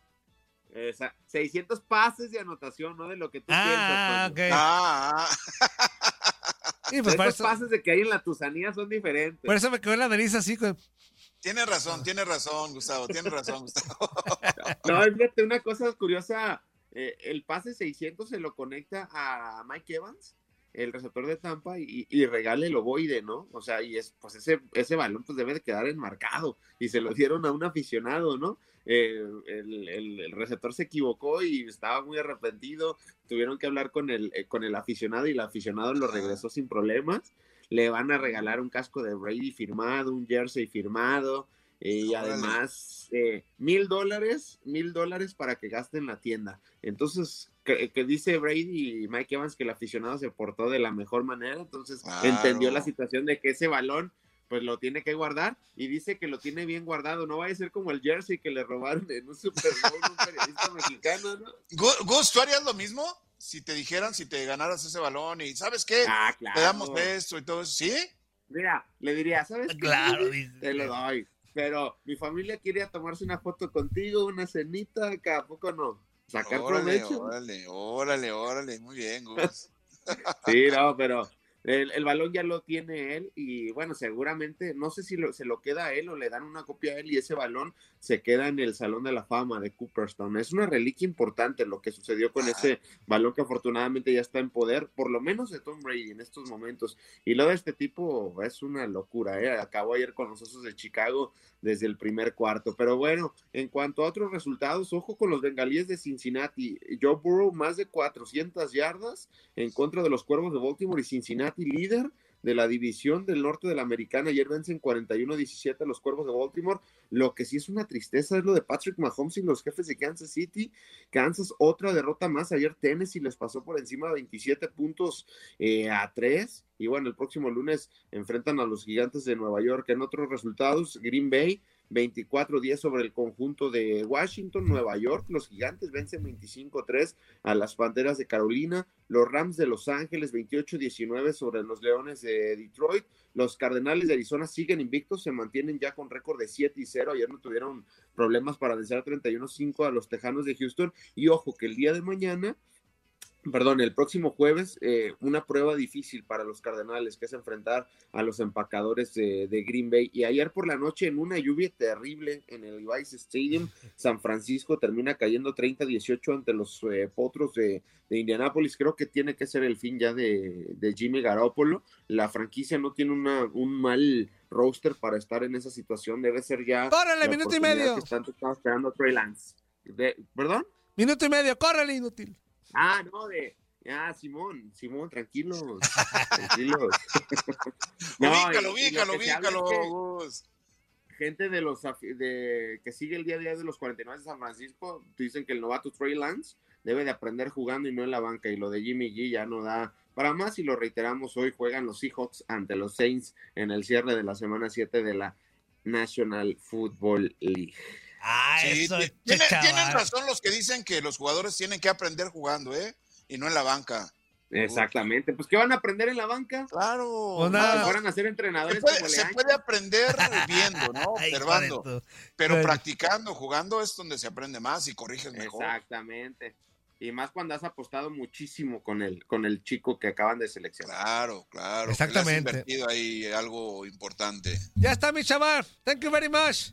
S14: Esa- 600 pases de anotación, no de lo que tú
S1: Ah,
S14: piensas. Toño.
S1: ok.
S2: Ah,
S1: Sí, pues
S14: Esos
S1: eso,
S14: pases de que hay en la Tusanía son diferentes.
S1: por eso me quedó la nariz así, güey.
S2: Tienes razón, tienes razón, Gustavo, tienes razón, Gustavo.
S14: No, fíjate, una cosa curiosa. eh, el pase 600 se lo conecta a Mike Evans, el receptor de Tampa, y, y regala el ovoide, ¿no? O sea, y es, pues ese, ese balón pues debe de quedar enmarcado. Y se lo dieron a un aficionado, ¿no? Eh, el receptor se equivocó y estaba muy arrepentido. Tuvieron que hablar con el, eh, con el aficionado y el aficionado lo regresó sin problemas. Le van a regalar un casco de Brady firmado, un jersey firmado. eh, y además, eh, mil dólares, mil dólares para que gaste en la tienda. Entonces, que, que dice Brady y Mike Evans que el aficionado se portó de la mejor manera, entonces
S2: Claro.
S14: entendió la situación de que ese balón pues lo tiene que guardar y dice que lo tiene bien guardado. No vaya a ser como el jersey que le robaron en un Super Bowl un periodista mexicano, ¿no?
S2: Gu- Gus, ¿tú harías lo mismo? Si te dijeran, si te ganaras ese balón y ¿sabes qué?
S14: Ah,
S2: Te damos esto y todo eso, ¿sí?
S14: Mira, le diría, ¿sabes qué?
S1: Claro.
S14: Te lo doy. Pero mi familia quería tomarse una foto contigo, una cenita, acá, ¿a poco no? Sacar
S2: Órale,
S14: provecho.
S2: órale, órale, órale, muy bien, Gus.
S14: Sí, no, pero el, balón ya lo tiene él y bueno, seguramente, no sé si lo- se lo queda a él o le dan una copia a él y ese balón se queda en el Salón de la Fama de Cooperstown. Es una reliquia importante lo que sucedió con ese balón que afortunadamente ya está en poder, por lo menos de Tom Brady en estos momentos. Y lo de este tipo es una locura, ¿eh? Acabó ayer con los Osos de Chicago desde el primer cuarto. Pero bueno, en cuanto a otros resultados, ojo con los bengalíes de Cincinnati. Joe Burrow más de 400 yardas en contra de los Cuervos de Baltimore y Cincinnati líder de la división del norte de la americana. Ayer vencen 41-17 a los Cuervos de Baltimore. Lo que sí es una tristeza es lo de Patrick Mahomes y los jefes de Kansas City. Kansas, otra derrota más. Ayer Tennessee les pasó por encima 27 puntos eh, a 3. Y bueno, el próximo lunes enfrentan a los gigantes de Nueva York. En otros resultados, Green Bay 24-10 sobre el conjunto de Washington, Nueva York. Los gigantes vencen 25-3 a las Panteras de Carolina. Los Rams de Los Ángeles 28-19 sobre los Leones de Detroit. Los Cardenales de Arizona siguen invictos, se mantienen ya con récord de 7 y 0. Ayer no tuvieron problemas para vencer a 31-5 a los Tejanos de Houston. Y ojo que el día de mañana perdón, el próximo jueves, eh, una prueba difícil para los Cardenales, que es enfrentar a los empacadores de, de Green Bay. Y ayer por la noche, en una lluvia terrible en el Levi's Stadium, San Francisco termina cayendo 30-18 ante los eh, potros de, de Indianápolis. Creo que tiene que ser el fin ya de, de Jimmy Garoppolo. La franquicia no tiene una, un mal roster para estar en esa situación. Debe ser ya.
S1: ¡Córrele, minuto y medio!
S14: que esperando Trey Lance. ¿Perdón?
S1: Minuto y medio, córrele, inútil.
S14: Ah, no, de. Ah, Simón, Simón, tranquilos. tranquilos.
S2: ubícalo,
S14: lo
S2: ubícalo, ubícalo, Gus.
S14: Gente de los de, que sigue el día a día de los 49 de San Francisco dicen que el novato Trey Lance debe de aprender jugando y no en la banca. Y lo de Jimmy G ya no da para más. Y lo reiteramos, hoy juegan los Seahawks ante los Saints en el cierre de la semana 7 de la National Football League.
S1: Ah,
S2: Sí,
S1: eso,
S2: tienen, razón los que dicen que los jugadores tienen que aprender jugando, ¿eh? Y no en la banca.
S14: Exactamente. Pues, ¿qué van a aprender en la banca?
S2: Claro.
S14: Si fueran a ser entrenadores
S2: Se puede,
S14: como
S2: se puede aprender viendo, ¿no? Observando. Pero
S1: Bueno.
S2: practicando, jugando es donde se aprende más y corriges mejor.
S14: Exactamente. Y más cuando has apostado muchísimo con el, con el chico que acaban de seleccionar.
S2: Claro, claro. que le has
S1: Exactamente.
S2: invertido ahí algo importante.
S1: Ya está, mi chaval. Thank you very much.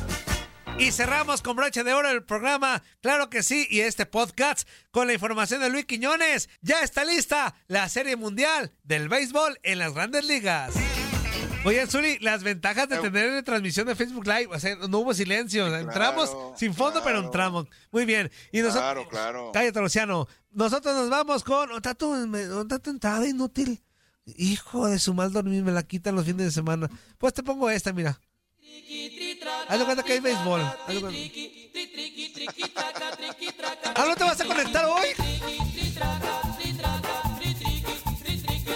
S1: Y cerramos con broche de oro el programa, claro que sí, y este podcast con la información de Luis Quiñones. Ya está lista la Serie Mundial del Béisbol en las grandes ligas. Oye, Zuli, las ventajas de tener en transmisión de Facebook Live, o sea, no hubo silencio, entramos sin fondo, pero entramos. Muy bien. Y nosotros,
S2: Claro, claro.
S1: Cállate, Luciano. Nosotros nos vamos con. ¿Dónde está tu, me- dónde está tu entrada inútil? Hijo de su mal dormir, me la quitan los fines de semana. Pues te pongo esta, mira. Haz de cuenta que hay béisbol. Haz de cuenta. ¿Ah, no te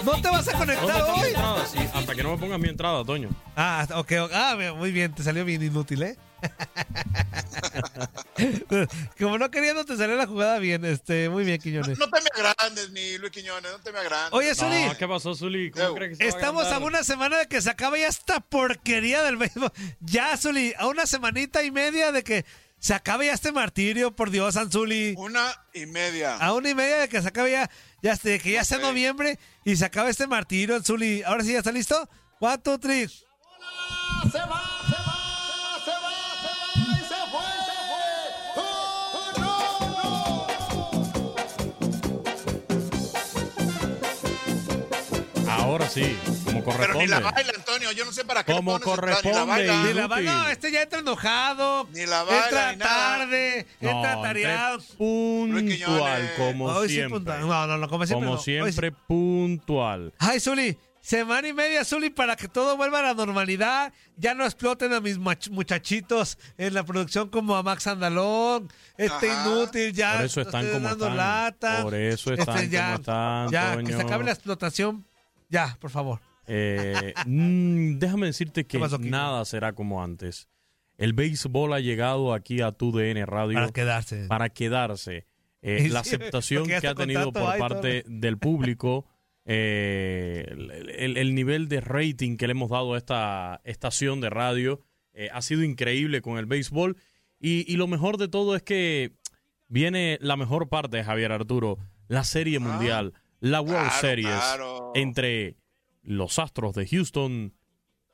S1: ¿No te vas a
S15: ¿Dónde
S1: conectar hoy?
S15: entrada? Sí, hasta que no me pongas mi entrada, Toño.
S1: Ah, ok, ok. ah, muy bien, te salió bien inútil, ¿eh? Como no queriendo te salió la jugada bien, este, muy bien, Quiñones.
S2: No te me agrandes, mi Luis Quiñones, no te me agrandes.
S1: Oye, Zuli.
S15: No, ¿qué pasó, Zuli? ¿Cómo crees que se va a
S1: Estamos a una semana de que se acabe ya esta porquería del béisbol. Ya, Zuli, a una semanita y media de que se acabe ya este martirio, por Dios, Anzuli.
S2: Una y media.
S1: A una y media de que se acabe ya, ya de que ya sea noviembre y se acabe este martirio, Anzuli. Ahora sí, ¿ya está listo? One, two, three.
S16: Se va,
S15: Ahora sí, como
S2: Pero ni
S15: corresponde.
S2: la baila, Antonio. Yo no sé para qué
S15: Como corresponde.
S2: Ni la baila.
S1: Ni la no, este ya entra enojado.
S2: Ni la baila,
S1: entra
S2: ni nada.
S1: tarde,
S15: No,
S1: entra tareado.
S15: Puntual, como
S1: Hoy sí,
S15: siempre.
S1: puntual. No, no, no, como siempre.
S15: Como
S1: no.
S15: Siempre, puntual.
S1: Ay, Zuli, semana y media, Zuli, para que todo vuelva a la normalidad. Ya no exploten a mis muchachitos en la producción como a Max Andalón. Este inútil, ya.
S15: Por eso están como
S1: dando
S15: están.
S1: lata.
S15: Por eso están
S1: Este, ya,
S15: como están,
S1: Ya, que
S15: Toño.
S1: se acabe la explotación. Ya, por favor.
S15: Eh, mm, déjame decirte que
S1: pasó,
S15: nada será como antes. El béisbol ha llegado aquí a tu DN Radio
S1: Para quedarse.
S15: para quedarse. Eh, la aceptación que ha tenido por parte del público, eh, el, el- el nivel de rating que le hemos dado a esta estación de radio ha sido increíble con el béisbol. Y, y lo mejor de todo es que viene la mejor parte, Javier Arturo, la Serie Mundial, la World
S2: Claro,
S15: Series
S2: claro.
S15: entre los Astros de Houston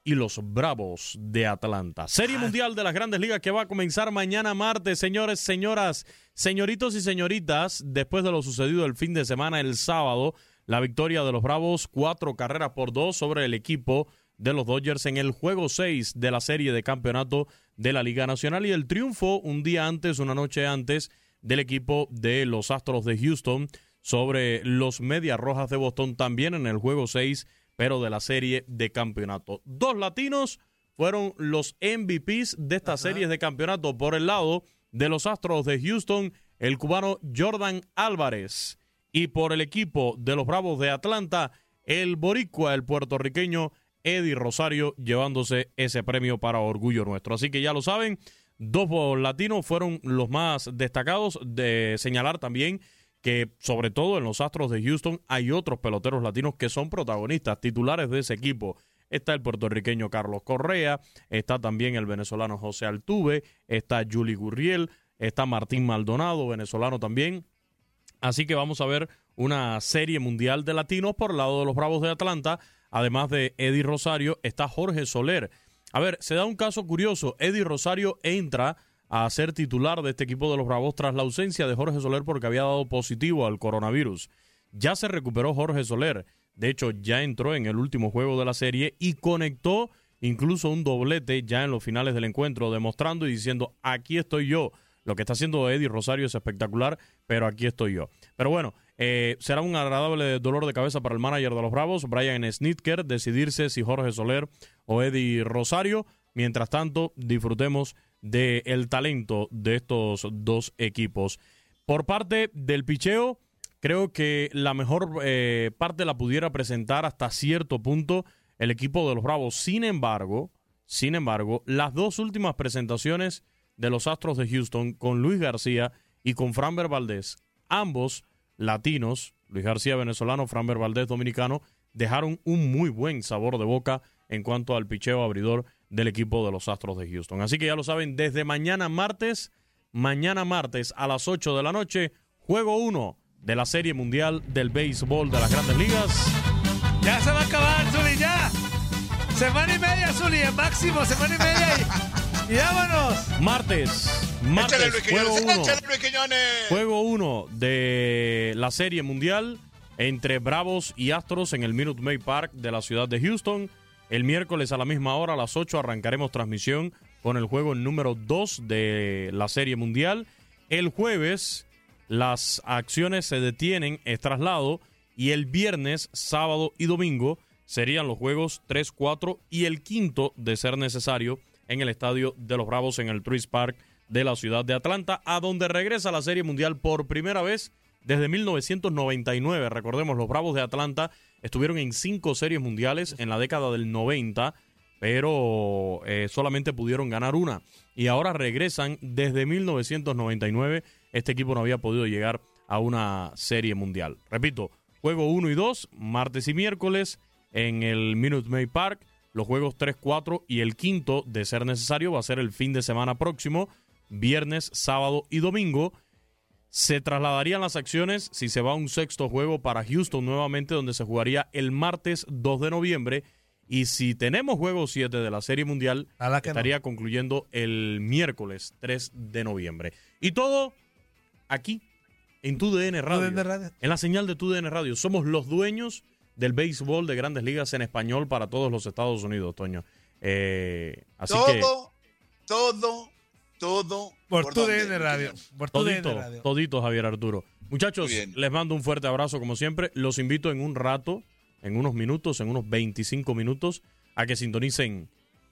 S15: y los Bravos de Atlanta. Serie Mundial de las Grandes Ligas que va a comenzar mañana martes, señores, señoras, señoritos y señoritas, después de lo sucedido el fin de semana, el sábado, la victoria de los Bravos, cuatro carreras por dos sobre el equipo de los Dodgers en el juego 6 de la serie de campeonato de la Liga Nacional y el triunfo un día antes, una noche antes, del equipo de los Astros de Houston sobre los Medias Rojas de Boston también en el juego 6, pero de la serie de campeonato. Dos latinos fueron los MVPs de estas series de campeonato por el lado de los Astros de Houston, el cubano Jordan Álvarez y por el equipo de los Bravos de Atlanta, el boricua, el puertorriqueño Eddie Rosario, llevándose ese premio para orgullo nuestro. Así que ya lo saben, dos latinos fueron los más destacados de señalar también que sobre todo en los Astros de Houston hay otros peloteros latinos que son protagonistas, titulares de ese equipo. Está el puertorriqueño Carlos Correa, está también el venezolano José Altuve, está Juli Gurriel, está Martín Maldonado, venezolano también. Así que vamos a ver una serie mundial de latinos por el lado de los Bravos de Atlanta. Además de Eddie Rosario, está Jorge Soler. A ver, se da un caso curioso. Eddie Rosario entra a ser titular de este equipo de los Bravos tras la ausencia de Jorge Soler porque había dado positivo al coronavirus. Ya se recuperó Jorge Soler. De hecho, ya entró en el último juego de la serie y conectó incluso un doblete ya en los finales del encuentro, demostrando y diciendo, aquí estoy yo. Lo que está haciendo Eddie Rosario es espectacular, pero aquí estoy yo. Pero bueno, eh, será un agradable dolor de cabeza para el manager de los Bravos, Brian Snitker, decidirse si Jorge Soler o Eddie Rosario. Mientras tanto, disfrutemos del talento de estos dos equipos. Por parte del picheo, creo que la mejor eh, parte la pudiera presentar hasta cierto punto el equipo de los Bravos. Sin embargo, sin embargo, las dos últimas presentaciones de los Astros de Houston con Luis García y con Framber Valdés, ambos latinos, Luis García venezolano, Framber Valdés dominicano, dejaron un muy buen sabor de boca en cuanto al picheo abridor del equipo de los Astros de Houston. Así que ya lo saben, desde mañana martes, mañana martes a las 8 de la noche, juego 1 de la Serie Mundial del Béisbol de las Grandes Ligas.
S1: Ya se va a acabar, Zuli, ya. Semana y media, Zuli, en máximo, semana y media. Y, y vámonos.
S15: Martes,
S2: Échale,
S15: martes,
S2: Luis
S15: juego
S2: Quiñones.
S15: 1.
S2: Échale, Luis Quiñones.
S15: Juego 1 de la Serie Mundial entre Bravos y Astros en el Minute Maid Park de la ciudad de Houston. El miércoles a la misma hora, a las 8, arrancaremos transmisión con el juego número 2 de la Serie Mundial. El jueves, las acciones se detienen, es traslado, y el viernes, sábado y domingo serían los juegos 3, 4 y el quinto, de ser necesario, en el estadio de los Bravos en el Truist Park de la ciudad de Atlanta, a donde regresa la Serie Mundial por primera vez desde 1999. Recordemos, los Bravos de Atlanta estuvieron en cinco series mundiales en la década del 90, pero eh, solamente pudieron ganar una. Y ahora regresan desde 1999. Este equipo no había podido llegar a una serie mundial. Repito, juego 1 y 2, martes y miércoles en el Minute Maid Park. Los juegos 3, 4 y el quinto, de ser necesario, va a ser el fin de semana próximo, viernes, sábado y domingo. Se trasladarían las acciones si se va a un sexto juego para Houston nuevamente, donde se jugaría el martes 2 de noviembre. Y si tenemos juego 7 de la Serie Mundial,
S1: que
S15: estaría concluyendo el miércoles 3 de noviembre. Y todo aquí, en tu DN Radio.
S1: Radio.
S15: En la señal de tu DN Radio. Somos los dueños del béisbol de grandes ligas en español para todos los Estados Unidos, Toño. Eh, así
S2: todo,
S15: que
S2: todo, todo.
S1: Por tu DN Radio. Por tu DN
S15: todito,
S1: Radio.
S15: todito, Javier Arturo. Muchachos, les mando un fuerte abrazo como siempre. Los invito en un rato, en unos minutos, en unos 25 minutos, a que sintonicen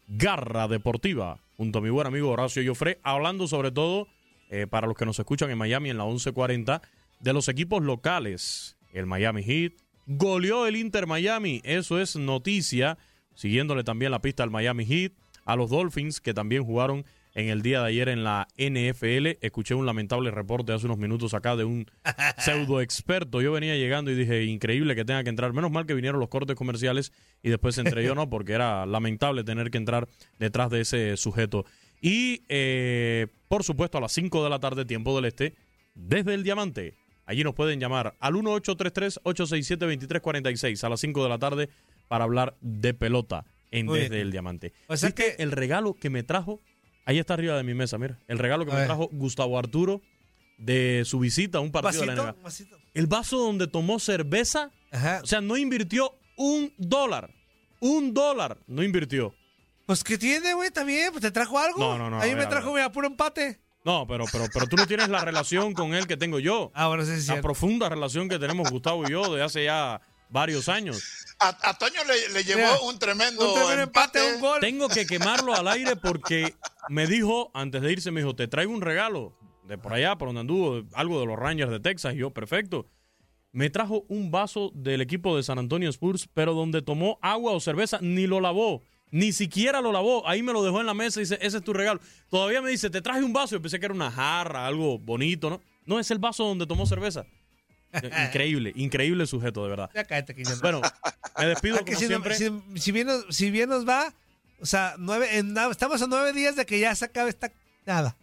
S15: Garra Deportiva junto a mi buen amigo Horacio Joffre, hablando sobre todo, eh, para los que nos escuchan en Miami en la 1140, de los equipos locales. El Miami Heat goleó el Inter Miami, eso es noticia, siguiéndole también la pista al Miami Heat, a los Dolphins que también jugaron en el día de ayer en la NFL. Escuché un lamentable reporte hace unos minutos acá de un pseudo experto. Yo venía llegando y dije, increíble que tenga que entrar. Menos mal que vinieron los cortes comerciales y después entré yo, ¿no? Porque era lamentable tener que entrar detrás de ese sujeto. Y, eh, por supuesto, a las 5 de la tarde, tiempo del este, desde el Diamante. Allí nos pueden llamar al 1833-867-2346 a las 5 de la tarde para hablar de pelota en
S1: Muy
S15: Desde
S1: bien.
S15: el Diamante.
S1: O sea
S15: ¿Viste el regalo que me trajo? Ahí está arriba de mi mesa, mira. El regalo que
S1: A
S15: me
S1: ver.
S15: trajo Gustavo Arturo de su visita a un partido de la. NBA.
S1: ¿Vasito?
S15: El vaso donde tomó cerveza,
S1: Ajá.
S15: o sea, no invirtió un dólar. Un dólar no invirtió.
S1: Pues, ¿qué tiene, güey? También, pues te trajo algo.
S15: No, no, no,
S1: A mí
S15: a
S1: me trajo, mira, puro empate.
S15: No, pero, pero, pero tú no tienes la relación con él que tengo yo.
S1: Ah, bueno, sí, sí.
S15: La profunda relación que tenemos Gustavo y yo de hace ya varios años.
S2: A, a Toño le, le llevó
S1: Mira,
S2: un tremendo,
S1: Un tremendo empate,
S2: empate.
S1: un gol.
S15: Tengo que quemarlo al aire porque me dijo, antes de irse, me dijo, te traigo un regalo de por allá, por donde anduvo, algo de los Rangers de Texas. Y yo, perfecto. Me trajo un vaso del equipo de San Antonio Spurs, pero donde tomó agua o cerveza, ni lo lavó. Ni siquiera lo lavó. Ahí me lo dejó en la mesa y dice, ese es tu regalo. Todavía me dice, te traje un vaso. Yo pensé que era una jarra, algo bonito, ¿no? No, es el vaso donde tomó cerveza. Increíble, increíble sujeto, de verdad.
S1: Ya cállate.
S15: Bueno, me despido
S1: Ah,
S15: como
S1: si, no-
S15: siempre.
S1: si- si bien nos, si bien nos va, o sea, nueve, en- estamos a nueve días de que ya se acabe esta nada.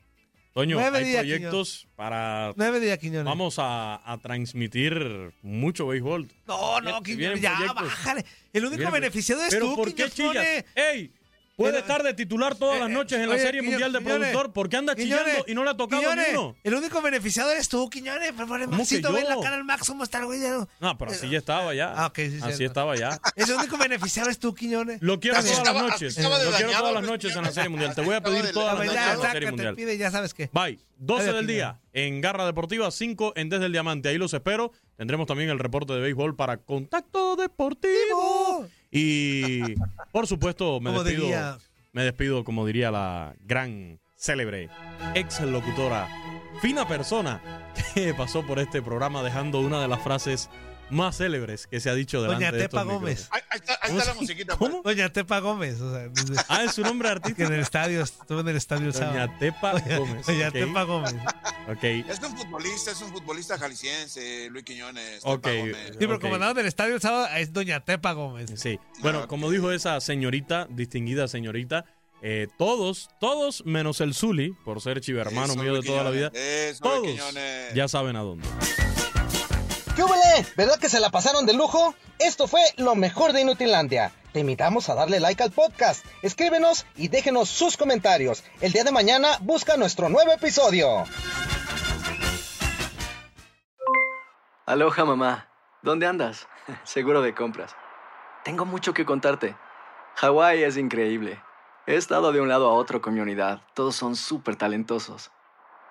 S15: Toño,
S1: nueve
S15: hay
S1: días,
S15: proyectos para...
S1: Nueve días, Quiñones.
S15: Vamos a, a transmitir mucho béisbol.
S1: No, no, Quiñones, ya,
S15: proyectos.
S1: bájale. El único beneficiado es
S15: Pero
S1: tú,
S15: ¿por qué chillas? ¡Ey! Puede estar de titular todas las noches en la
S1: Oye,
S15: Serie Mundial de
S1: Quiñones,
S15: Productor. ¿Por qué anda
S1: Quiñones,
S15: chillando y no le ha tocado
S1: Quiñones,
S15: ni uno?
S1: El único beneficiado eres tú, Quiñones. Por favor,
S15: ¿Cómo
S1: Maxito,
S15: que
S1: ve
S15: yo?
S1: la cara al Max, cómo está el güey. ya.
S15: No, pero así ya estaba ya.
S1: Ah, ok, sí,
S15: Así
S1: cierto.
S15: estaba ya.
S1: El único beneficiado es tú, Quiñones.
S15: Lo quiero todas las noches.
S2: estaba de
S15: Lo quiero
S2: dañado,
S15: todas las noches en la. Serie Mundial. Te voy a
S2: Estaba
S15: pedir
S2: de
S15: todas las
S1: Pues
S15: noches
S1: ya,
S15: en la Serie
S1: sácate,
S15: Mundial.
S1: pide, ya sabes qué.
S15: Bye. 12
S1: Adiós,
S15: del día en Garra Deportiva, 5 en Desde el Diamante. Ahí los espero. Tendremos también el reporte de béisbol para Contacto Deportivo. Y por supuesto, me despido.
S1: diría-
S15: Me despido, como diría la gran, célebre, ex locutora, fina persona que pasó por este programa dejando una de las frases más célebres que se ha dicho delante
S1: Doña
S15: de estos
S1: Tepa
S15: micrófonos.
S1: Gómez.
S2: Ahí, ahí está, ahí
S15: ¿Cómo
S2: está la musiquita. pues.
S15: ¿Cómo?
S1: Doña Tepa Gómez. O sea, dice-
S15: Ah, es su nombre
S1: que
S15: artístico.
S1: en el estadio, estuvo en el estadio el sábado.
S15: Doña Tepa Gómez.
S1: Doña
S15: ok.
S1: Tepa Gómez.
S15: Ok.
S2: Es un futbolista, es un futbolista jalisciense, Luis Quiñones.
S15: Ok.
S2: Tepa Gómez.
S1: Sí, pero como andaba en el estadio el sábado, es Doña Tepa Gómez.
S15: Sí. Bueno, como dijo esa señorita, distinguida señorita, eh, todos, todos menos el Zuli, por ser chivermano mío de toda la vida.
S2: Eso,
S15: todos ya saben a dónde.
S17: ¿Qué? ¿Verdad que se la pasaron de lujo? Esto fue lo mejor de Inutilandia. Te invitamos a darle like al podcast, escríbenos y déjenos sus comentarios. El día de mañana busca nuestro nuevo episodio.
S18: Aloha mamá, ¿dónde andas? Seguro de compras. Tengo mucho que contarte. Hawái es increíble. He estado de un lado a otro con mi unidad. Todos son súper talentosos.